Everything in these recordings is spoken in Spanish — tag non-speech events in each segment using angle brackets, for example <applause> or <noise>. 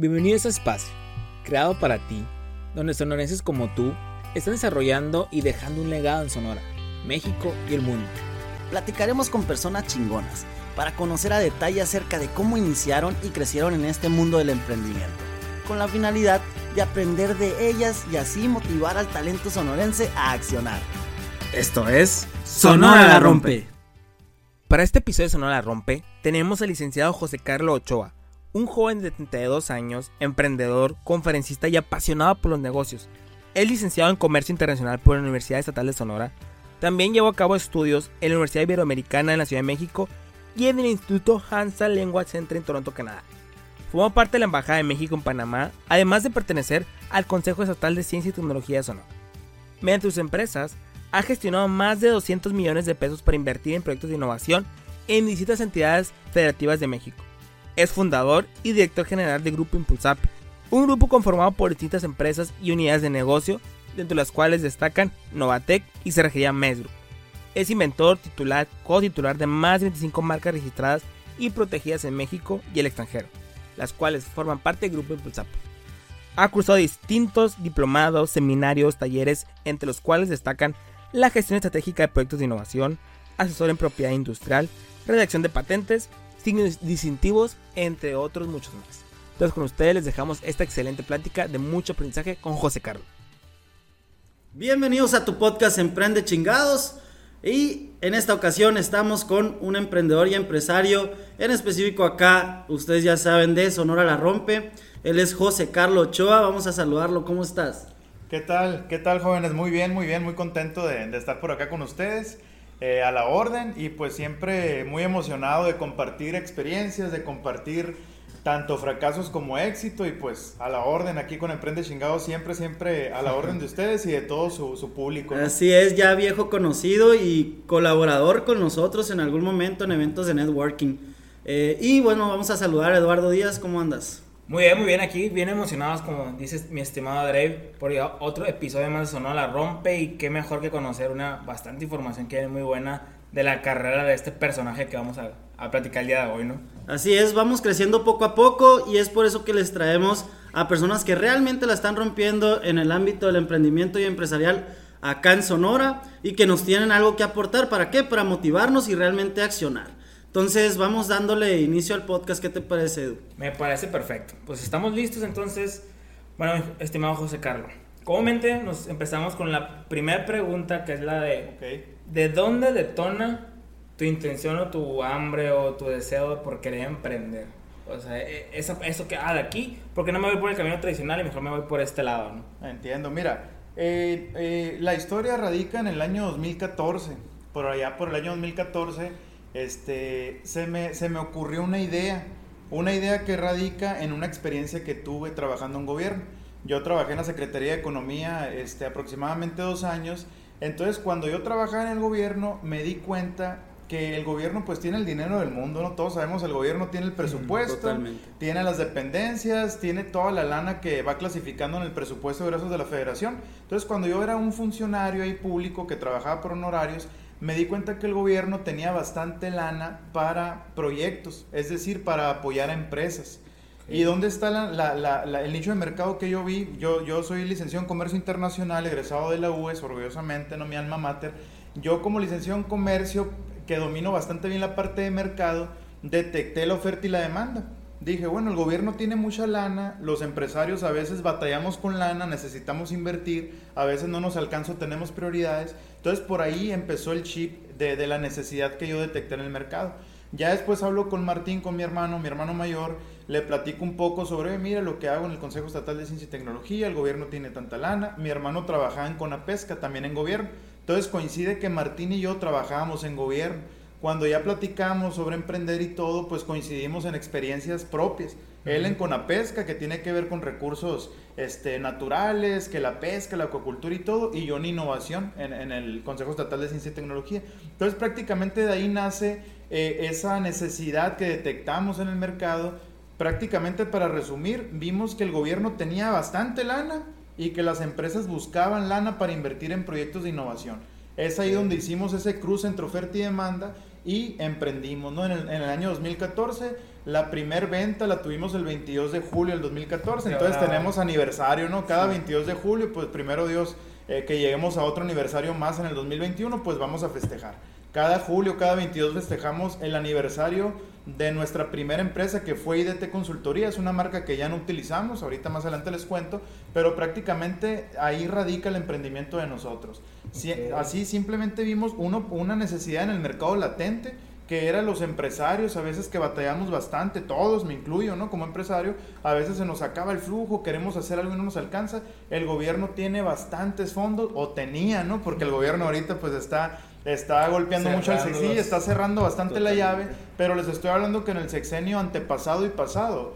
Bienvenido a este espacio, creado para ti, donde sonorenses como tú están desarrollando y dejando un legado en Sonora, México y el mundo. Platicaremos con personas chingonas para conocer a detalle acerca de cómo iniciaron y crecieron en este mundo del emprendimiento, con la finalidad de aprender de ellas y así motivar al talento sonorense a accionar. Esto es Sonora la Rompe. Para este episodio de Sonora la Rompe, tenemos al licenciado José Carlos Ochoa, un joven de 32 años, emprendedor, conferencista y apasionado por los negocios. Es licenciado en Comercio Internacional por la Universidad Estatal de Sonora. También llevó a cabo estudios en la Universidad Iberoamericana en la Ciudad de México y en el Instituto Hansa Language Center en Toronto, Canadá. Formó parte de la Embajada de México en Panamá, además de pertenecer al Consejo Estatal de Ciencia y Tecnología de Sonora. Mediante sus empresas, ha gestionado más de 200 millones de pesos para invertir en proyectos de innovación en distintas entidades federativas de México es fundador y director general del Grupo Impulsap, un grupo conformado por distintas empresas y unidades de negocio, dentro de las cuales destacan Novatec y Cerrajería Mesgroup. Es inventor, titular, co-titular de más de 25 marcas registradas y protegidas en México y el extranjero, las cuales forman parte del Grupo Impulsap. Ha cursado distintos diplomados, seminarios, talleres, entre los cuales destacan la gestión estratégica de proyectos de innovación, asesor en propiedad industrial, redacción de patentes distintivos, entre otros muchos más. Entonces con ustedes les dejamos esta excelente plática de mucho aprendizaje con José Carlos. Bienvenidos a tu podcast Emprende Chingados. Y en esta ocasión estamos con un emprendedor y empresario, en específico acá, ustedes ya saben de Sonora La Rompe. Él es José Carlos Ochoa, vamos a saludarlo, ¿cómo estás? ¿Qué tal? ¿Qué tal jóvenes? Muy bien, muy bien, muy contento de, de estar por acá con ustedes. Eh, a la orden y pues siempre muy emocionado de compartir experiencias, de compartir tanto fracasos como éxito y pues a la orden aquí con Emprende Chingado siempre, siempre a la orden de ustedes y de todo su, público. Así es, ya viejo conocido y colaborador con nosotros en algún momento en eventos de networking. Eh, y bueno, vamos a saludar a Eduardo Díaz, ¿cómo andas? Muy bien, muy bien aquí, bien emocionados como dices mi estimado Dave, por otro episodio más de Sonora la Rompe y qué mejor que conocer una bastante información que es muy buena de la carrera de este personaje que vamos a, a platicar el día de hoy, ¿no? Así es, vamos creciendo poco a poco y es por eso que les traemos a personas que realmente la están rompiendo en el ámbito del emprendimiento y empresarial acá en Sonora y que nos tienen algo que aportar, ¿para qué? Para motivarnos y realmente accionar. Entonces vamos dándole inicio al podcast. ¿Qué te parece, Edu? Me parece perfecto. Pues estamos listos entonces. Bueno, estimado José Carlos. Comúnmente nos empezamos con la primera pregunta que es la de ¿de dónde detona tu intención o tu hambre o tu deseo por querer emprender? O sea, e, eso, eso que, ah, de aquí, porque no me voy por el camino tradicional y mejor me voy por este lado, ¿no? Entiendo, mira, eh, eh, la historia radica en el año 2014, por allá por el año 2014 este, se, me, se me ocurrió una idea, una idea que radica en una experiencia que tuve trabajando en gobierno. Yo trabajé en la Secretaría de Economía este, aproximadamente dos años, entonces cuando yo trabajaba en el gobierno me di cuenta que el gobierno pues tiene el dinero del mundo, ¿no? Todos sabemos, el gobierno tiene el presupuesto, tiene las dependencias, tiene toda la lana que va clasificando en el presupuesto de de la federación. Entonces cuando yo era un funcionario ahí público que trabajaba por honorarios, me di cuenta que el gobierno tenía bastante lana para proyectos, es decir, para apoyar a empresas. ¿Y dónde está el nicho de mercado que yo vi? Yo, yo soy licenciado en Comercio Internacional, egresado de la UES, orgullosamente, no mi alma mater. Yo como licenciado en Comercio, que domino bastante bien la parte de mercado, detecté la oferta y la demanda dije, bueno, el gobierno tiene mucha lana, los empresarios a veces batallamos con lana, necesitamos invertir, a veces no nos alcanza, tenemos prioridades. Entonces por ahí empezó el chip de, la necesidad que yo detecté en el mercado. Ya después hablo con Martín, con mi hermano, mi hermano mayor, le platico un poco sobre, mira lo que hago en el Consejo Estatal de Ciencia y Tecnología, el gobierno tiene tanta lana, mi hermano trabajaba en Conapesca, también en gobierno. Entonces coincide que Martín y yo trabajábamos en gobierno cuando ya platicamos sobre emprender y todo, pues coincidimos en experiencias propias. Él en Conapesca, que tiene que ver con recursos este, naturales, que la pesca, la acuacultura y todo, y yo en innovación en, el Consejo Estatal de Ciencia y Tecnología. Entonces prácticamente de ahí nace eh, esa necesidad que detectamos en el mercado. Prácticamente para resumir, vimos que el gobierno tenía bastante lana y que las empresas buscaban lana para invertir en proyectos de innovación. Es ahí donde hicimos ese cruce entre oferta y demanda y emprendimos, ¿no? En el, en el, año 2014 La primer venta la tuvimos el 22 de julio del 2014, entonces tenemos aniversario, ¿no? Cada 22 de julio, pues primero Dios, eh, que lleguemos a otro aniversario más en el 2021, pues vamos a festejar. Cada julio, cada 22 festejamos el aniversario de nuestra primera empresa que fue IDT Consultoría. Es una marca que ya no utilizamos, ahorita más adelante les cuento, pero prácticamente ahí radica el emprendimiento de nosotros. así simplemente vimos uno, una necesidad en el mercado latente que eran los empresarios, a veces que batallamos bastante, todos, me incluyo, ¿no? Como empresario, a veces se nos acaba el flujo, queremos hacer algo y no nos alcanza. El gobierno tiene bastantes fondos, o tenía, ¿no? Porque el gobierno ahorita pues está está golpeando mucho al sexenio, está cerrando bastante la llave, pero les estoy hablando que en el sexenio antepasado y pasado,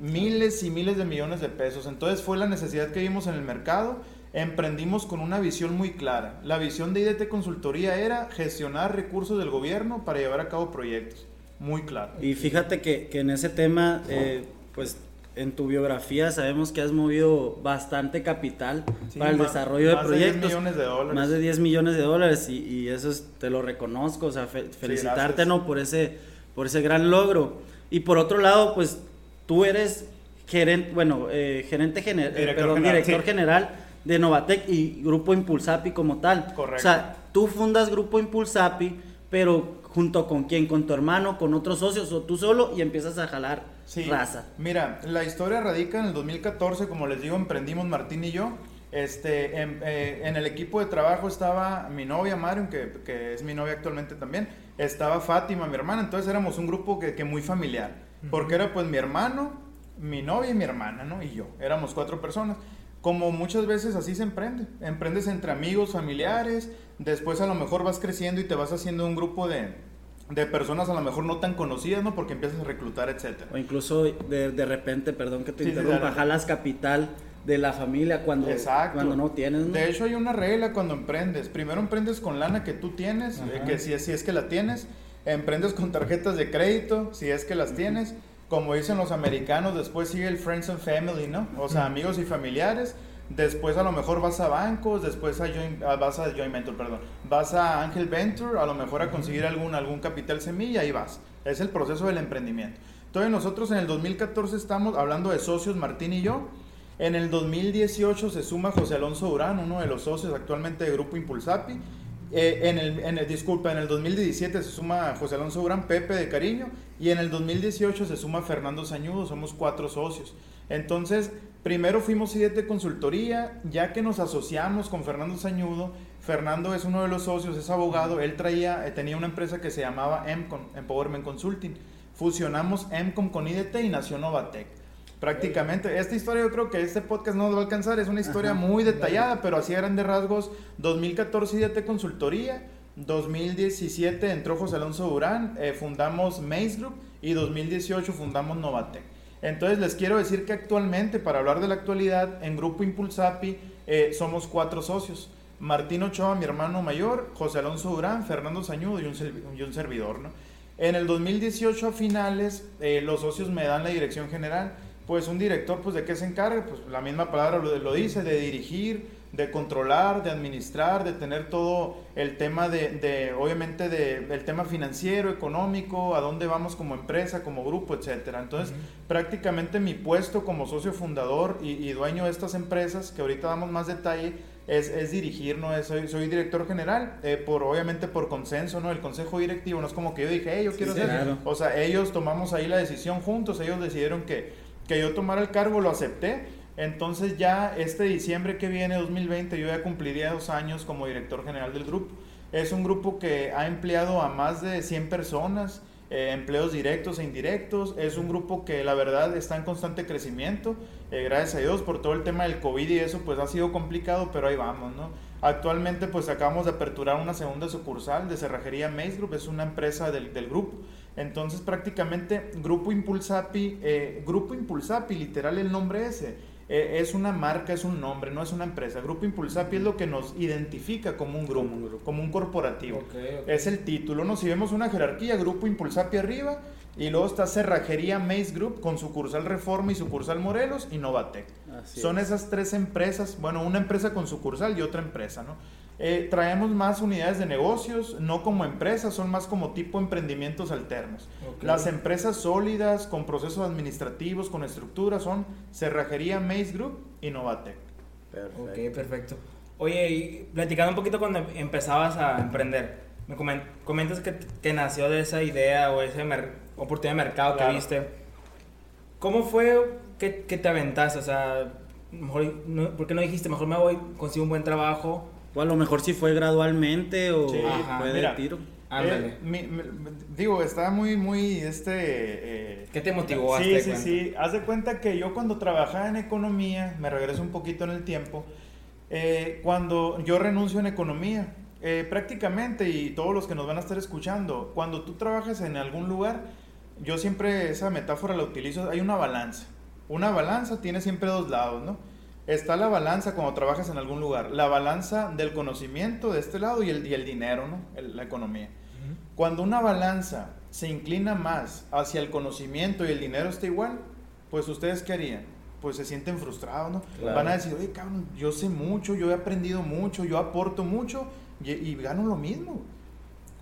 miles y miles de millones de pesos. Entonces fue la necesidad que vimos en el mercado. Emprendimos con una visión muy clara. La visión de IDT Consultoría era gestionar recursos del gobierno para llevar a cabo proyectos. Muy claro. Y fíjate que, que en ese tema, eh, pues en tu biografía sabemos que has movido bastante capital para el desarrollo de proyectos. Más de 10 millones de dólares. Más de 10 millones de dólares y, eso te lo reconozco, o sea, felicitarte ¿no? por, ese, por ese gran logro. Y por otro lado, pues tú eres gerente, bueno, eh, gerente general, director, general, director general de Novatec y Grupo Impulsapi como tal. Correcto. O sea, tú fundas Grupo Impulsapi, pero junto con quién, con tu hermano, con otros socios o tú solo y empiezas a jalar sí. raza. Mira, la historia radica en el 2014, como les digo, emprendimos Martín y yo. Este, en, eh, en el equipo de trabajo estaba mi novia Marion, que, que, es mi novia actualmente también, estaba Fátima, mi hermana, entonces éramos un grupo que, que muy familiar, porque era pues mi hermano, mi novia y mi hermana, ¿no? Y yo, éramos cuatro personas. Como muchas veces así se emprende, emprendes entre amigos, familiares, después a lo mejor vas creciendo y te vas haciendo un grupo de, de personas a lo mejor no tan conocidas, ¿no? Porque empiezas a reclutar, etcétera. O incluso de, de repente, perdón que te interrumpa, jalas capital de la familia cuando, cuando no tienes. De hecho hay una regla cuando emprendes. Primero emprendes con lana que tú tienes, eh, que si, si es que la tienes. Emprendes con tarjetas de crédito, si es que las tienes. Como dicen los americanos, después sigue el friends and family, ¿no? O sea, amigos y familiares. Después a lo mejor vas a bancos, después a vas a Joint Venture, perdón. Vas a Angel Venture, a lo mejor a conseguir algún, algún capital semilla y vas. Es el proceso del emprendimiento. Entonces nosotros en el 2014 estamos hablando de socios, Martín y yo. En el 2018 se suma José Alonso Durán, uno de los socios actualmente de Grupo Impulsapi. Eh, en, el, en el, disculpa, en el 2017 se suma José Alonso Durán, Pepe de Cariño, y en el 2018 se suma Fernando Sañudo, somos cuatro socios. Entonces, primero fuimos de Consultoría, ya que nos asociamos con Fernando Sañudo, Fernando es uno de los socios, es abogado, él traía, eh, tenía una empresa que se llamaba Emcom, Empowerment Consulting. Fusionamos Emcom con IDT y nació Novatec. Prácticamente, esta historia yo creo que este podcast no nos va a alcanzar, es una historia muy detallada, pero así eran de rasgos. 2014 IDT Consultoría, 2017 entró José Alonso Durán, eh, fundamos Maze Group y 2018 fundamos Novatec. Entonces les quiero decir que actualmente, para hablar de la actualidad, en Grupo Impulsapi eh, somos cuatro socios. Martín Ochoa, mi hermano mayor, José Alonso Durán, Fernando Sañudo y un, servidor. ¿no? En el 2018 a finales, eh, los socios me dan la dirección general pues un director, pues de qué se encarga, pues la misma palabra lo, lo dice, de dirigir, de controlar, de administrar, de tener todo el tema de, de obviamente, de, el tema financiero, económico, a dónde vamos como empresa, como grupo, etcétera. Entonces, prácticamente mi puesto como socio fundador y, dueño de estas empresas, que ahorita damos más detalle, es, es dirigir, ¿no? Es, soy, soy director general, eh, por, obviamente por consenso, ¿no? El consejo directivo, no es como que yo dije, hey, yo quiero ser, o sea, ellos tomamos ahí la decisión juntos, ellos decidieron que que yo tomara el cargo, lo acepté. Entonces ya este diciembre que viene, 2020, yo ya cumpliría dos años como director general del grupo. Es un grupo que ha empleado a más de 100 personas, eh, empleos directos e indirectos. Es un grupo que la verdad está en constante crecimiento. Eh, gracias a Dios por todo el tema del COVID y eso pues ha sido complicado, pero ahí vamos, ¿no? Actualmente pues acabamos de aperturar una segunda sucursal de Cerrajería Maze Group, es una empresa del, del grupo. Entonces prácticamente Grupo Impulsapi, eh, Grupo Impulsapi, literal el nombre ese, eh, es una marca, es un nombre, no es una empresa. Grupo Impulsapi es lo que nos identifica como un grupo, como un, corporativo. Es el título, ¿no? Si vemos una jerarquía, Grupo Impulsapi arriba, y luego está Cerrajería Maze Group con sucursal Reforma y sucursal Morelos y Novatec. Son esas tres empresas, bueno, una empresa con sucursal y otra empresa, ¿no? Eh, traemos más unidades de negocios, no como empresas, son más como tipo emprendimientos alternos. Las empresas sólidas, con procesos administrativos, con estructuras, son Cerrajería Maze Group y Novatec. Perfecto. Ok, perfecto. Oye, y platicando un poquito cuando empezabas a emprender, me comentas que, que nació de esa idea o esa oportunidad de mercado que viste. ¿Cómo fue que, que, te aventaste? O sea, mejor, ¿por qué no dijiste, mejor me voy, consigo un buen trabajo? O a lo mejor si fue gradualmente o fue de tiro. Eh, digo, está muy, muy, este... Eh, ¿Qué te motivó? Sí, sí, sí. Haz de cuenta que yo cuando trabajaba en economía, me regreso un poquito en el tiempo, eh, cuando yo renuncio en economía, prácticamente, y todos los que nos van a estar escuchando, cuando tú trabajas en algún lugar, yo siempre esa metáfora la utilizo, hay una balanza. Una balanza tiene siempre dos lados, ¿no? Está la balanza cuando trabajas en algún lugar, la balanza del conocimiento de este lado y el, y el dinero, ¿no? la economía. Cuando una balanza se inclina más hacia el conocimiento y el dinero está igual, pues ustedes qué harían? Pues se sienten frustrados, ¿no? Van a decir, oye, cabrón, yo sé mucho, yo he aprendido mucho, yo aporto mucho y gano lo mismo.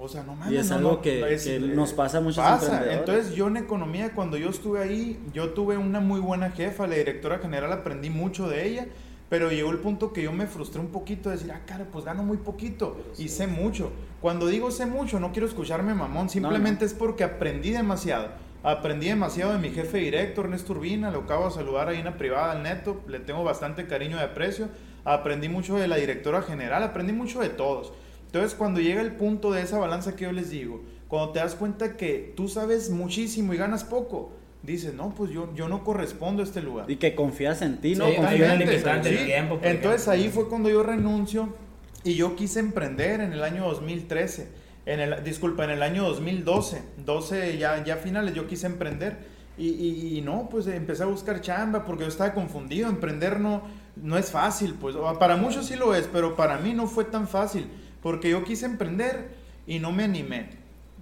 O sea, no mames. Y es algo que, nos pasa mucho. Pasa. Entonces, yo en economía, cuando yo estuve ahí, yo tuve una muy buena jefa, la directora general, aprendí mucho de ella. Pero llegó el punto que yo me frustré un poquito de decir, ah, cara, pues gano muy poquito y sé mucho. Cuando digo sé mucho, no quiero escucharme mamón, simplemente es porque aprendí demasiado. Aprendí demasiado de mi jefe directo, Ernesto Urbina, lo acabo de saludar ahí en la privada al neto, le tengo bastante cariño y aprecio. Aprendí mucho de la directora general, aprendí mucho de todos. Entonces, cuando llega el punto de esa balanza que yo les digo, cuando te das cuenta que tú sabes muchísimo y ganas poco, dices, no, pues yo, yo no correspondo a este lugar. Y que confías en ti, ¿no? Sí, confías en el tiempo. Entonces ahí fue cuando yo renuncio y yo quise emprender en el año 2013. En el, disculpa, en el año 2012, 12 ya, ya finales, yo quise emprender. Y, y, no, pues empecé a buscar chamba porque yo estaba confundido. Emprender no, no es fácil, pues para muchos sí lo es, pero para mí no fue tan fácil. Porque yo quise emprender y no me animé.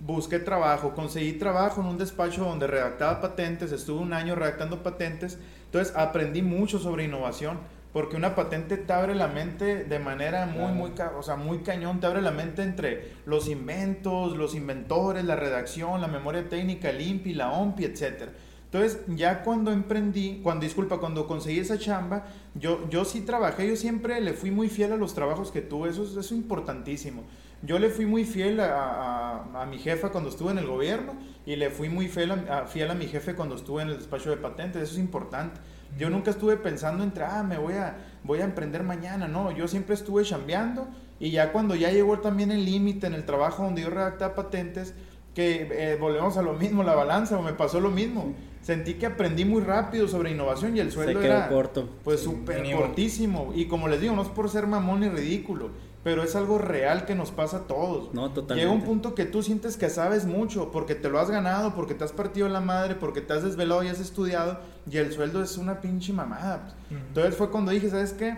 Busqué trabajo, conseguí trabajo en un despacho donde redactaba patentes, estuve un año redactando patentes, entonces aprendí mucho sobre innovación, porque una patente te abre la mente de manera muy, muy, o sea, muy cañón, te abre la mente entre los inventos, los inventores, la redacción, la memoria técnica, el INPI, la OMPI, etcétera. Entonces, ya cuando emprendí, cuando, disculpa, cuando conseguí esa chamba, yo, yo sí trabajé, yo siempre le fui muy fiel a los trabajos que tuve, eso, eso es importantísimo. Yo le fui muy fiel a, a, mi jefa cuando estuve en el gobierno y le fui muy fiel a, fiel a mi jefe cuando estuve en el despacho de patentes, eso es importante. Yo nunca estuve pensando entre, ah, me voy a, voy a emprender mañana, no, yo siempre estuve chambeando y ya cuando ya llegó también el límite en el trabajo donde yo redactaba patentes, que eh, volvemos a lo mismo, la balanza, o me pasó lo mismo sentí que aprendí muy rápido sobre innovación y el sueldo era corto. pues súper cortísimo. Y como les digo, no es por ser mamón ni ridículo, pero es algo real que nos pasa a todos. No, totalmente. Llega un punto que tú sientes que sabes mucho porque te lo has ganado, porque te has partido la madre, porque te has desvelado y has estudiado y el sueldo es una pinche mamada. Entonces fue cuando dije, ¿sabes qué?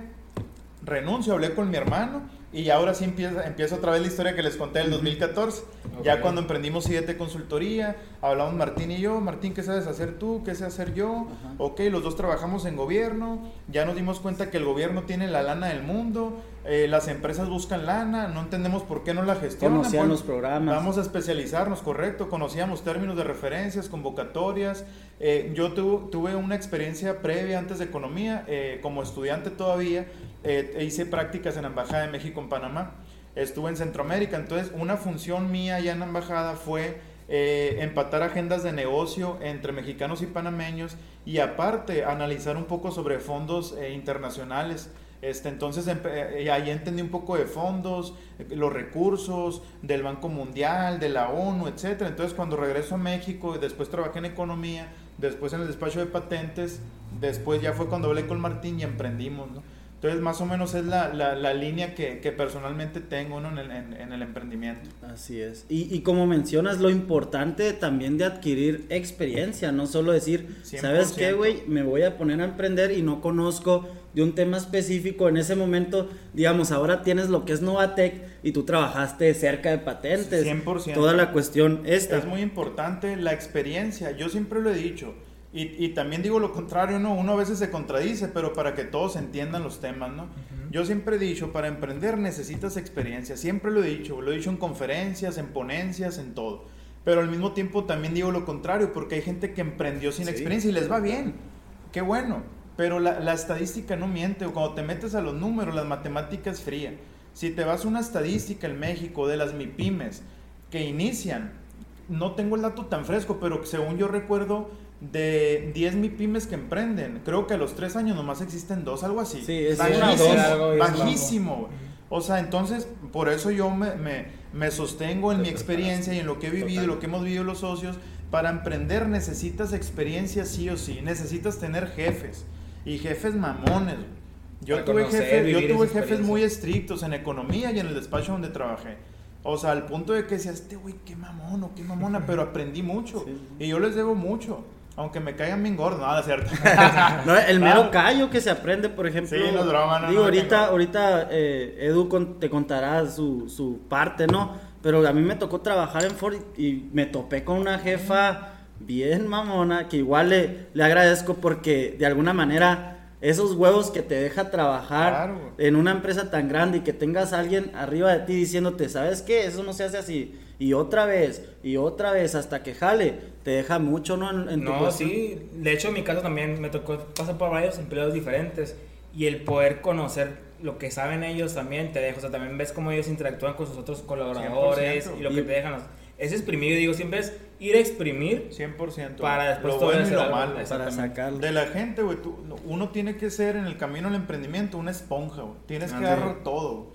Renuncio, hablé con mi hermano y ahora sí empieza, empieza otra vez la historia que les conté del 2014. Ya cuando emprendimos IDT Consultoría, hablamos Martín y yo. Martín, ¿qué sabes hacer tú? ¿Qué sé hacer yo? Ok, los dos trabajamos en gobierno. Ya nos dimos cuenta que el gobierno tiene la lana del mundo. Eh, las empresas buscan lana. No entendemos por qué no la gestionan. Conocían los programas. Vamos a especializarnos, correcto. Conocíamos términos de referencias, convocatorias. Eh, yo tuve una experiencia previa antes de economía, eh, como estudiante todavía eh, hice prácticas en la Embajada de México en Panamá, estuve en Centroamérica, entonces una función mía allá en la Embajada fue eh, empatar agendas de negocio entre mexicanos y panameños y aparte analizar un poco sobre fondos eh, internacionales. Este, entonces ahí entendí un poco de fondos, los recursos del Banco Mundial, de la ONU, etc. Entonces cuando regreso a México, después trabajé en economía, después en el despacho de patentes, después ya fue cuando hablé con Martín y emprendimos. ¿no? Entonces, más o menos es la, la, línea que, que, personalmente tengo en, el, en, el, emprendimiento. Así es. Y, y, como mencionas, lo importante también de adquirir experiencia, no solo decir, ¿sabes qué, güey? Me voy a poner a emprender y no conozco de un tema específico. En ese momento, digamos, ahora tienes lo que es Novatec y tú trabajaste cerca de patentes. 100%. Toda la cuestión esta. Es muy importante la experiencia. Yo siempre lo he dicho y, y, también digo lo contrario, ¿no? Uno a veces se contradice, pero para que todos entiendan los temas, ¿no? Yo siempre he dicho, para emprender necesitas experiencia. Siempre lo he dicho. Lo he dicho en conferencias, en ponencias, en todo. Pero al mismo tiempo también digo lo contrario, porque hay gente que emprendió sin experiencia y les va bien. Qué bueno. Pero la, la estadística no miente. O cuando te metes a los números, las matemáticas fría. Si te vas a una estadística en México de las MIPIMES que inician, no tengo el dato tan fresco, pero según yo recuerdo, de 10 MIPIMES que emprenden, creo que a los 3 años nomás existen dos, algo así. Sí, es bajísimo. bajísimo. O sea, entonces, por eso yo me, me, me sostengo en mi experiencia y en lo que he vivido, lo que hemos vivido los socios. Para emprender necesitas experiencia sí o sí, necesitas tener jefes y jefes mamones. Yo Para tuve, conocer, jefes, yo tuve jefes muy estrictos en economía y en el despacho donde trabajé. O sea, al punto de que decía, este güey, qué mamón o qué mamona, pero aprendí mucho. Y yo les debo mucho. Aunque me caigan bien gordos, no, no es cierto. <laughs> No, el mero Ah. callo que se aprende, por ejemplo. Sí, no broma, no, digo, no, ahorita, ahorita eh, Edu con- te contará su, su parte, ¿no? Pero a mí me tocó trabajar en Ford y, y me topé con una jefa bien mamona que igual le, le agradezco porque de alguna manera esos huevos que te deja trabajar Claro. en una empresa tan grande y que tengas a alguien arriba de ti diciéndote, ¿sabes qué? Eso no se hace así. Y otra vez, y otra vez, hasta que jale, te deja mucho, ¿no? En, en tu No, sí. De hecho, en mi caso también me tocó pasar por varios empleados diferentes. Y el poder conocer lo que saben ellos también te deja. O sea, también ves cómo ellos interactúan con sus otros colaboradores 100%. y lo que Y- te dejan. Es exprimir, yo digo, siempre es ir a exprimir 100%. para después lo todo bueno y lo malo. Para sacarlo. De la gente, güey, tú- uno tiene que ser en el camino al emprendimiento una esponja, güey. Tienes que agarrar todo.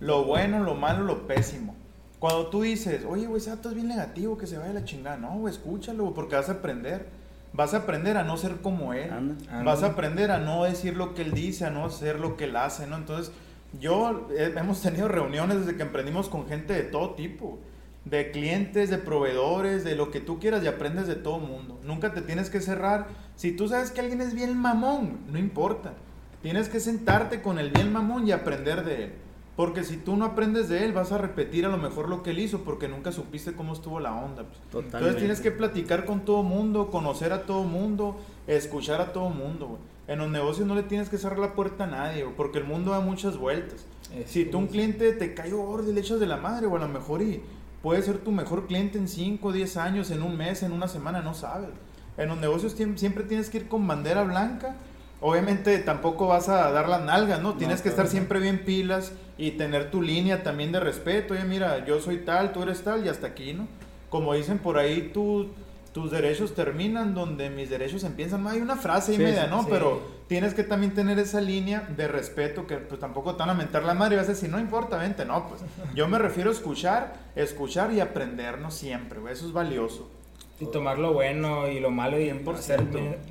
Lo bueno, lo malo, lo pésimo. Cuando tú dices, oye, güey, ese dato es bien negativo, que se vaya a la chingada. No, güey, escúchalo, porque vas a aprender. Vas a aprender a no ser como él. Anda. Anda. Vas a aprender a no decir lo que él dice, a no hacer lo que él hace, ¿no? Entonces, yo eh, hemos tenido reuniones desde que emprendimos con gente de todo tipo, de clientes, de proveedores, de lo que tú quieras y aprendes de todo mundo. Nunca te tienes que cerrar. Si tú sabes que alguien es bien mamón, no importa. Tienes que sentarte con el bien mamón y aprender de él. Porque si tú no aprendes de él, vas a repetir a lo mejor lo que él hizo porque nunca supiste cómo estuvo la onda. pues. Totalmente. Entonces tienes que platicar con todo mundo, conocer a todo mundo, escuchar a todo mundo. En los negocios no le tienes que cerrar la puerta a nadie, porque el mundo da muchas vueltas. Es- Si tú un cliente te cae gordo y le echas de la madre, o a lo mejor y puede ser tu mejor cliente en 5, 10 años, en un mes, en una semana, no sabes. En los negocios siempre tienes que ir con bandera blanca. Obviamente tampoco vas a dar las nalgas, ¿no? Tienes que estar siempre bien pilas y tener tu línea también de respeto. Oye, mira, yo soy tal, tú eres tal y hasta aquí, ¿no? Como dicen por ahí, tú, tus derechos terminan donde mis derechos empiezan. No, hay una frase y Sí, media, ¿no? sí. Pero tienes que también tener esa línea de respeto que pues tampoco te van a mentar la madre y vas a decir, no importa, vente, no, pues yo me refiero a escuchar, escuchar y aprender, no siempre, güey, eso es valioso. Y tomar lo bueno y lo malo y 100%. hacer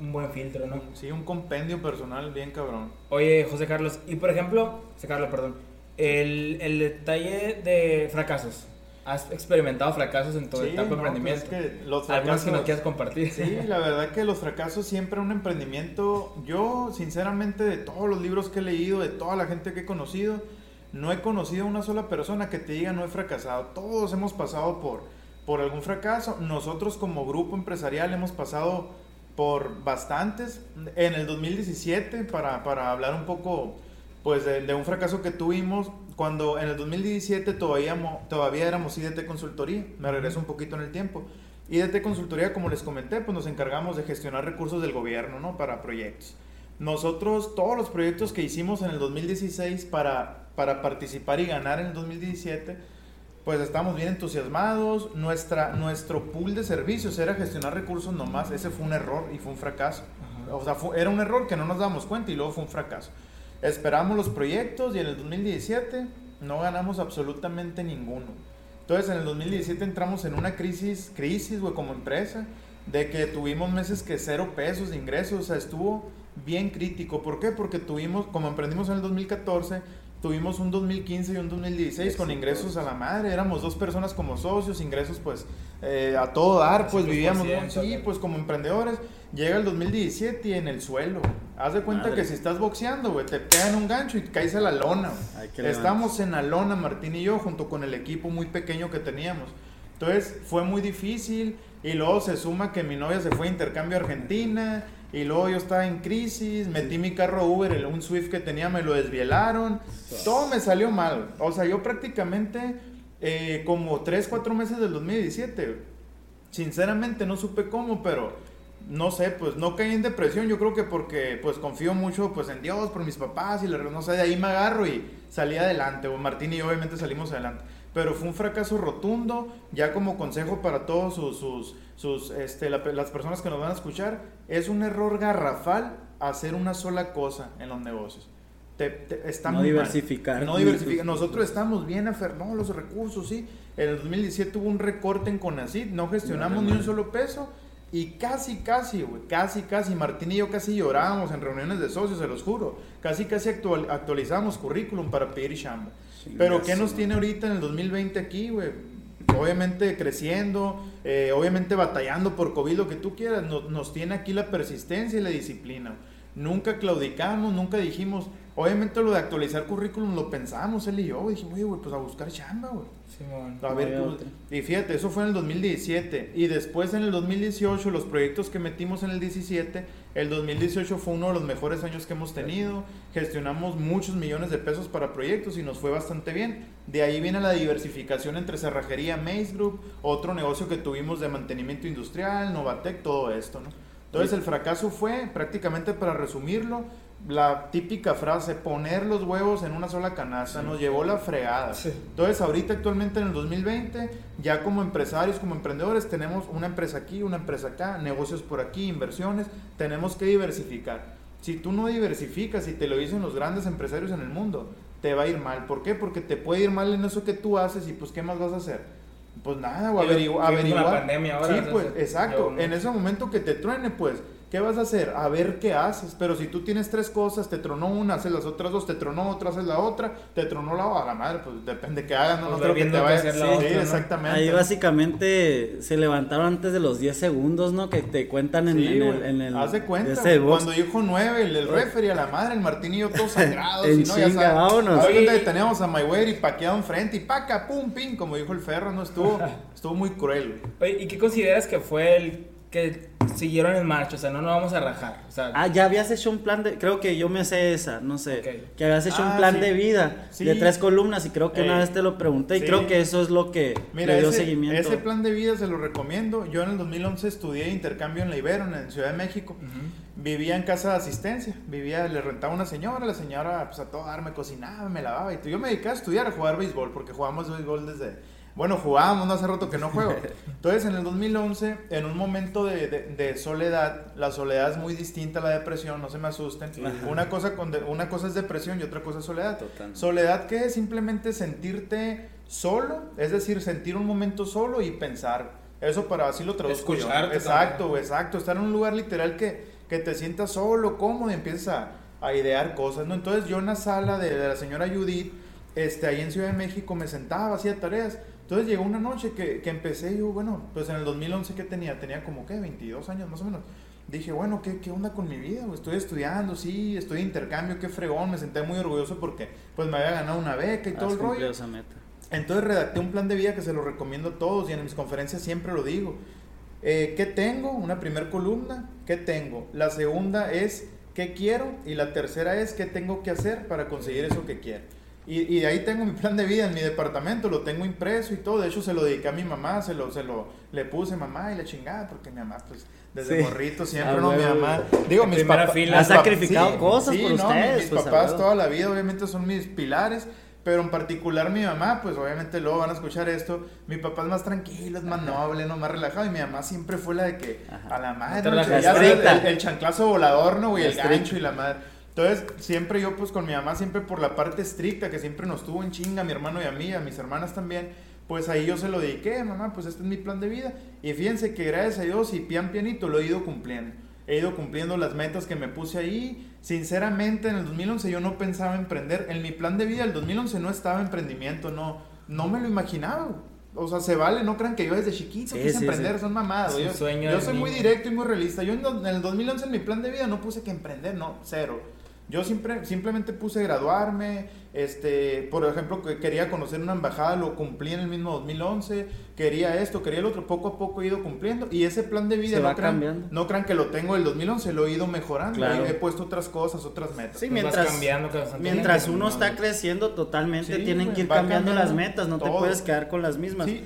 un buen filtro, ¿no? Sí, un compendio personal bien cabrón. Oye, José Carlos, y por ejemplo, José Carlos, perdón, el, el detalle de fracasos. ¿Has experimentado fracasos en todo Sí, el etapa de no, emprendimiento? pues es que los Algunos que nos fracasos- quieras compartir. Sí, la verdad que los fracasos siempre un emprendimiento, yo sinceramente de todos los libros que he leído, de toda la gente que he conocido, no he conocido una sola persona que te diga no he fracasado. Todos hemos pasado por, por algún fracaso. Nosotros como grupo empresarial hemos pasado por bastantes. En el 2017, para, para hablar un poco pues de, de un fracaso que tuvimos, cuando en el 2017 todavía, todavía éramos IDT Consultoría, me regreso un poquito en el tiempo. IDT Consultoría, como les comenté, pues nos encargamos de gestionar recursos del gobierno, ¿no? Para proyectos. Nosotros, todos los proyectos que hicimos en el 2016 para, para participar y ganar en el 2017, pues estamos bien entusiasmados. Nuestra, nuestro pool de servicios era gestionar recursos nomás. Ese fue un error y fue un fracaso. O sea, fue- era un error que no nos damos cuenta y luego fue un fracaso. Esperamos los proyectos y en el 2017 no ganamos absolutamente ninguno. Entonces en el 2017 entramos en una crisis, crisis, güey, como empresa, de que tuvimos meses que cero pesos de ingresos, o sea, estuvo bien crítico. ¿Por qué? Porque tuvimos, como emprendimos en el 2014, tuvimos un 2015 y un 2016 con ingresos a la madre, éramos dos personas como socios, ingresos pues eh, a todo dar, pues 100%, vivíamos, sí, pues como emprendedores, llega el 2017 y en el suelo. Haz de cuenta Madre. que si estás boxeando, güey, te pegan un gancho y caes a la lona. que Estamos en la lona, Martín y yo, junto con el equipo muy pequeño que teníamos. Entonces fue muy difícil y luego se suma que mi novia se fue a intercambio a Argentina Y luego yo estaba en crisis, metí mi carro Uber, el, un Swift que tenía me lo desvielaron. Todo me salió mal. O sea, yo prácticamente eh, como 3, 4 meses del 2017, sinceramente no supe cómo, pero no sé, pues no caí en depresión, yo creo que porque pues confío mucho pues en Dios, por mis papás y no sé, de ahí me agarro y salí adelante, o Martín y yo obviamente salimos adelante. Pero fue un fracaso rotundo, ya como consejo para todos sus, sus, sus este, las personas que nos van a escuchar, es un error garrafal hacer una sola cosa en los negocios. Te, no diversificar. No diversificar. Nosotros estamos bien aferrados, los recursos, sí. En el 2017 hubo un recorte en Conacid, no gestionamos ni un solo peso y casi, casi, güey, casi, casi, Martín y yo casi llorábamos en reuniones de socios, se los juro. Casi, casi actual, actualizamos currículum para pedir chamba. Pero ¿qué nos tiene ahorita en el 2020 aquí, güey? Obviamente creciendo, eh, obviamente batallando por COVID, lo que tú quieras, nos tiene aquí la persistencia y la disciplina. Nunca claudicamos, nunca dijimos, Obviamente lo de actualizar currículum lo pensamos él y yo, dijimos, oye, güey, pues a buscar chamba, güey. Sí, a ver, y fíjate, eso fue en el 2017 y después en el 2018 los proyectos que metimos en el 17, el 2018 fue uno de los mejores años que hemos tenido, gestionamos muchos millones de pesos para proyectos y nos fue bastante bien. De ahí viene la diversificación entre cerrajería Maze Group, otro negocio que tuvimos de mantenimiento industrial, Novatec, todo esto, ¿no? Entonces el fracaso fue, prácticamente para resumirlo, la típica frase, poner los huevos en una sola canasta, nos llevó la fregada. Entonces, ahorita actualmente en el 2020, ya como empresarios, como emprendedores, tenemos una empresa aquí, una empresa acá, negocios por aquí, inversiones, tenemos que diversificar. Si tú no diversificas, y te lo dicen los grandes empresarios en el mundo, te va a ir mal. ¿Por qué? Porque te puede ir mal en eso que tú haces y pues, ¿qué más vas a hacer? Pues nada, o averiguar. sí, pues, exacto. En ese momento que te truene, pues ¿Qué vas a hacer? A ver qué haces. Pero si tú tienes tres cosas, te tronó una, haces las otras dos, te tronó otra, haces la otra, te tronó la a la madre, pues depende que hagan, no, no creo que te vaya a hacer la sí, exactamente. Ahí básicamente se levantaron antes de los 10 segundos, ¿no? Que te cuentan en, el, en el. Haz de cuenta, cuando dijo 9, el, el referee a la madre, el Martín y yo todos <laughs> sangrados. y no, ya sabes. teníamos a Mayweather y paqueado enfrente y paca, pum, pim, como dijo el ferro, ¿no? Estuvo, <laughs> estuvo muy cruel. Oye, ¿y qué consideras que fue el que siguieron en marcha, o sea, no nos vamos a rajar. ah, ya habías hecho un plan de, creo que yo me sé esa, no sé, que habías hecho un ah, plan de vida de tres columnas y creo que una vez te lo pregunté y creo que eso es lo que Mira, dio seguimiento. Ese plan de vida se lo recomiendo. Yo en el 2011 estudié intercambio en la Ibero, en Ciudad de México. Vivía en casa de asistencia, vivía, le rentaba una señora, la señora pues a todo dar me cocinaba, me lavaba y yo me dedicaba a estudiar, a jugar béisbol, porque jugábamos béisbol desde bueno, jugábamos, no hace rato que no juego. <laughs> Entonces, en el 2011, en un momento de, de, soledad, la soledad es muy distinta a la depresión, no se me asusten. Una cosa, con una cosa es depresión y otra cosa es soledad. Soledad que es simplemente sentirte solo, es decir, sentir un momento solo y pensar. Eso para así lo traduzco yo. Exacto, exacto. Estar en un lugar literal que, que te sientas solo, cómodo y empiezas a, idear cosas, ¿no? Entonces yo en la sala de, de la señora Judith, este, ahí en Ciudad de México, me sentaba, hacía tareas entonces llegó una noche que, que empecé yo, bueno, pues en el 2011 ¿qué tenía? Tenía como, ¿qué? 22 años más o menos. Dije, bueno, ¿qué, qué onda con mi vida? Estoy estudiando, sí, estoy de intercambio, qué fregón. Me senté muy orgulloso porque pues me había ganado una beca y todo el rollo. Esa meta. Entonces redacté un plan de vida que se lo recomiendo a todos y en mis conferencias siempre lo digo. Eh, ¿Qué tengo? Una primera columna, ¿qué tengo? La segunda es ¿qué quiero? Y la tercera es ¿qué tengo que hacer para conseguir eso que quiero? Y, y, ahí tengo mi plan de vida en mi departamento, lo tengo impreso y todo. De hecho, se lo dediqué a mi mamá, se lo, se lo le puse mamá y le chingada, porque mi mamá, pues, desde morrito siempre, no, mi mamá. Digo, mis papás. Ha sacrificado cosas por ustedes. Mis, pues, papás toda la vida, obviamente, son mis pilares. Pero en particular mi mamá, pues obviamente luego van a escuchar esto. Mi papá es más tranquilo, es más noble, no más relajado. Y mi mamá siempre fue la de que a la madre, el, el, chanclazo volador, ¿no? Y el gancho y la madre. Entonces, siempre yo, pues con mi mamá, siempre por la parte estricta, que siempre nos tuvo en chinga, a mi hermano y a mí, a mis hermanas también, pues ahí yo se lo dediqué, mamá, pues este es mi plan de vida. Y fíjense que gracias a Dios y pian pianito lo he ido cumpliendo. He ido cumpliendo las metas que me puse ahí. Sinceramente, en el 2011 yo no pensaba emprender. En mi plan de vida, el 2011 no estaba emprendimiento, no, no me lo imaginaba. O sea, se vale, no crean que yo desde chiquito quise emprender, son mamadas. Yo, yo soy muy directo y muy realista. Yo en, el 2011 en mi plan de vida no puse que emprender, no, cero. Yo siempre, simplemente puse graduarme, este, por ejemplo, que quería conocer una embajada, lo cumplí en el mismo 2011, quería esto, quería el otro, poco a poco he ido cumpliendo. Y ese plan de vida, Se va no, crean, cambiando. no crean que lo tengo el 2011, lo he ido mejorando, Claro. he, he puesto otras cosas, otras metas. Sí, mientras, cambiando mientras uno no- está creciendo totalmente, Sí, tienen que ir cambiando las metas, no te puedes quedar con las mismas. Sí,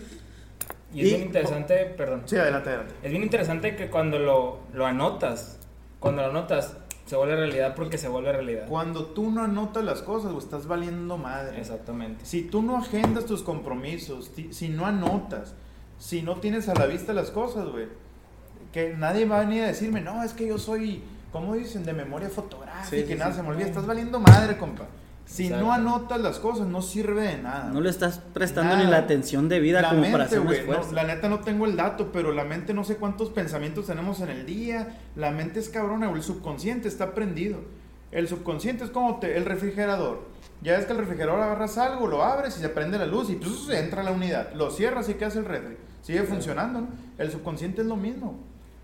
Y es Y- bien interesante, perdón. sí, adelante, adelante. Es bien interesante que cuando lo, lo anotas, cuando lo anotas, se vuelve realidad porque se vuelve realidad. Cuando tú no anotas las cosas, güey, estás valiendo madre. Exactamente. Si tú no agendas tus compromisos, si no anotas, si no tienes a la vista las cosas, güey, que nadie va a venir a decirme, no, es que yo soy, ¿cómo dicen? De memoria fotográfica, Sí, sí, que nada sí. se me olvida. Estás valiendo madre, compa. Si Exacto. no anotas las cosas, no sirve de nada. No le estás prestando Nada. ni la atención debida La como para mente, hacer un esfuerzo. no, la neta no tengo el dato, pero la mente no sé cuántos pensamientos tenemos en el día. La mente es cabrona, güey. El subconsciente está prendido. El subconsciente es como te- el refrigerador. Ya ves que el refrigerador agarras algo, lo abres y se prende la luz y pues, entra a la unidad. Lo cierras y ¿qué hace el refri? Sigue funcionando, ¿no? El subconsciente es lo mismo.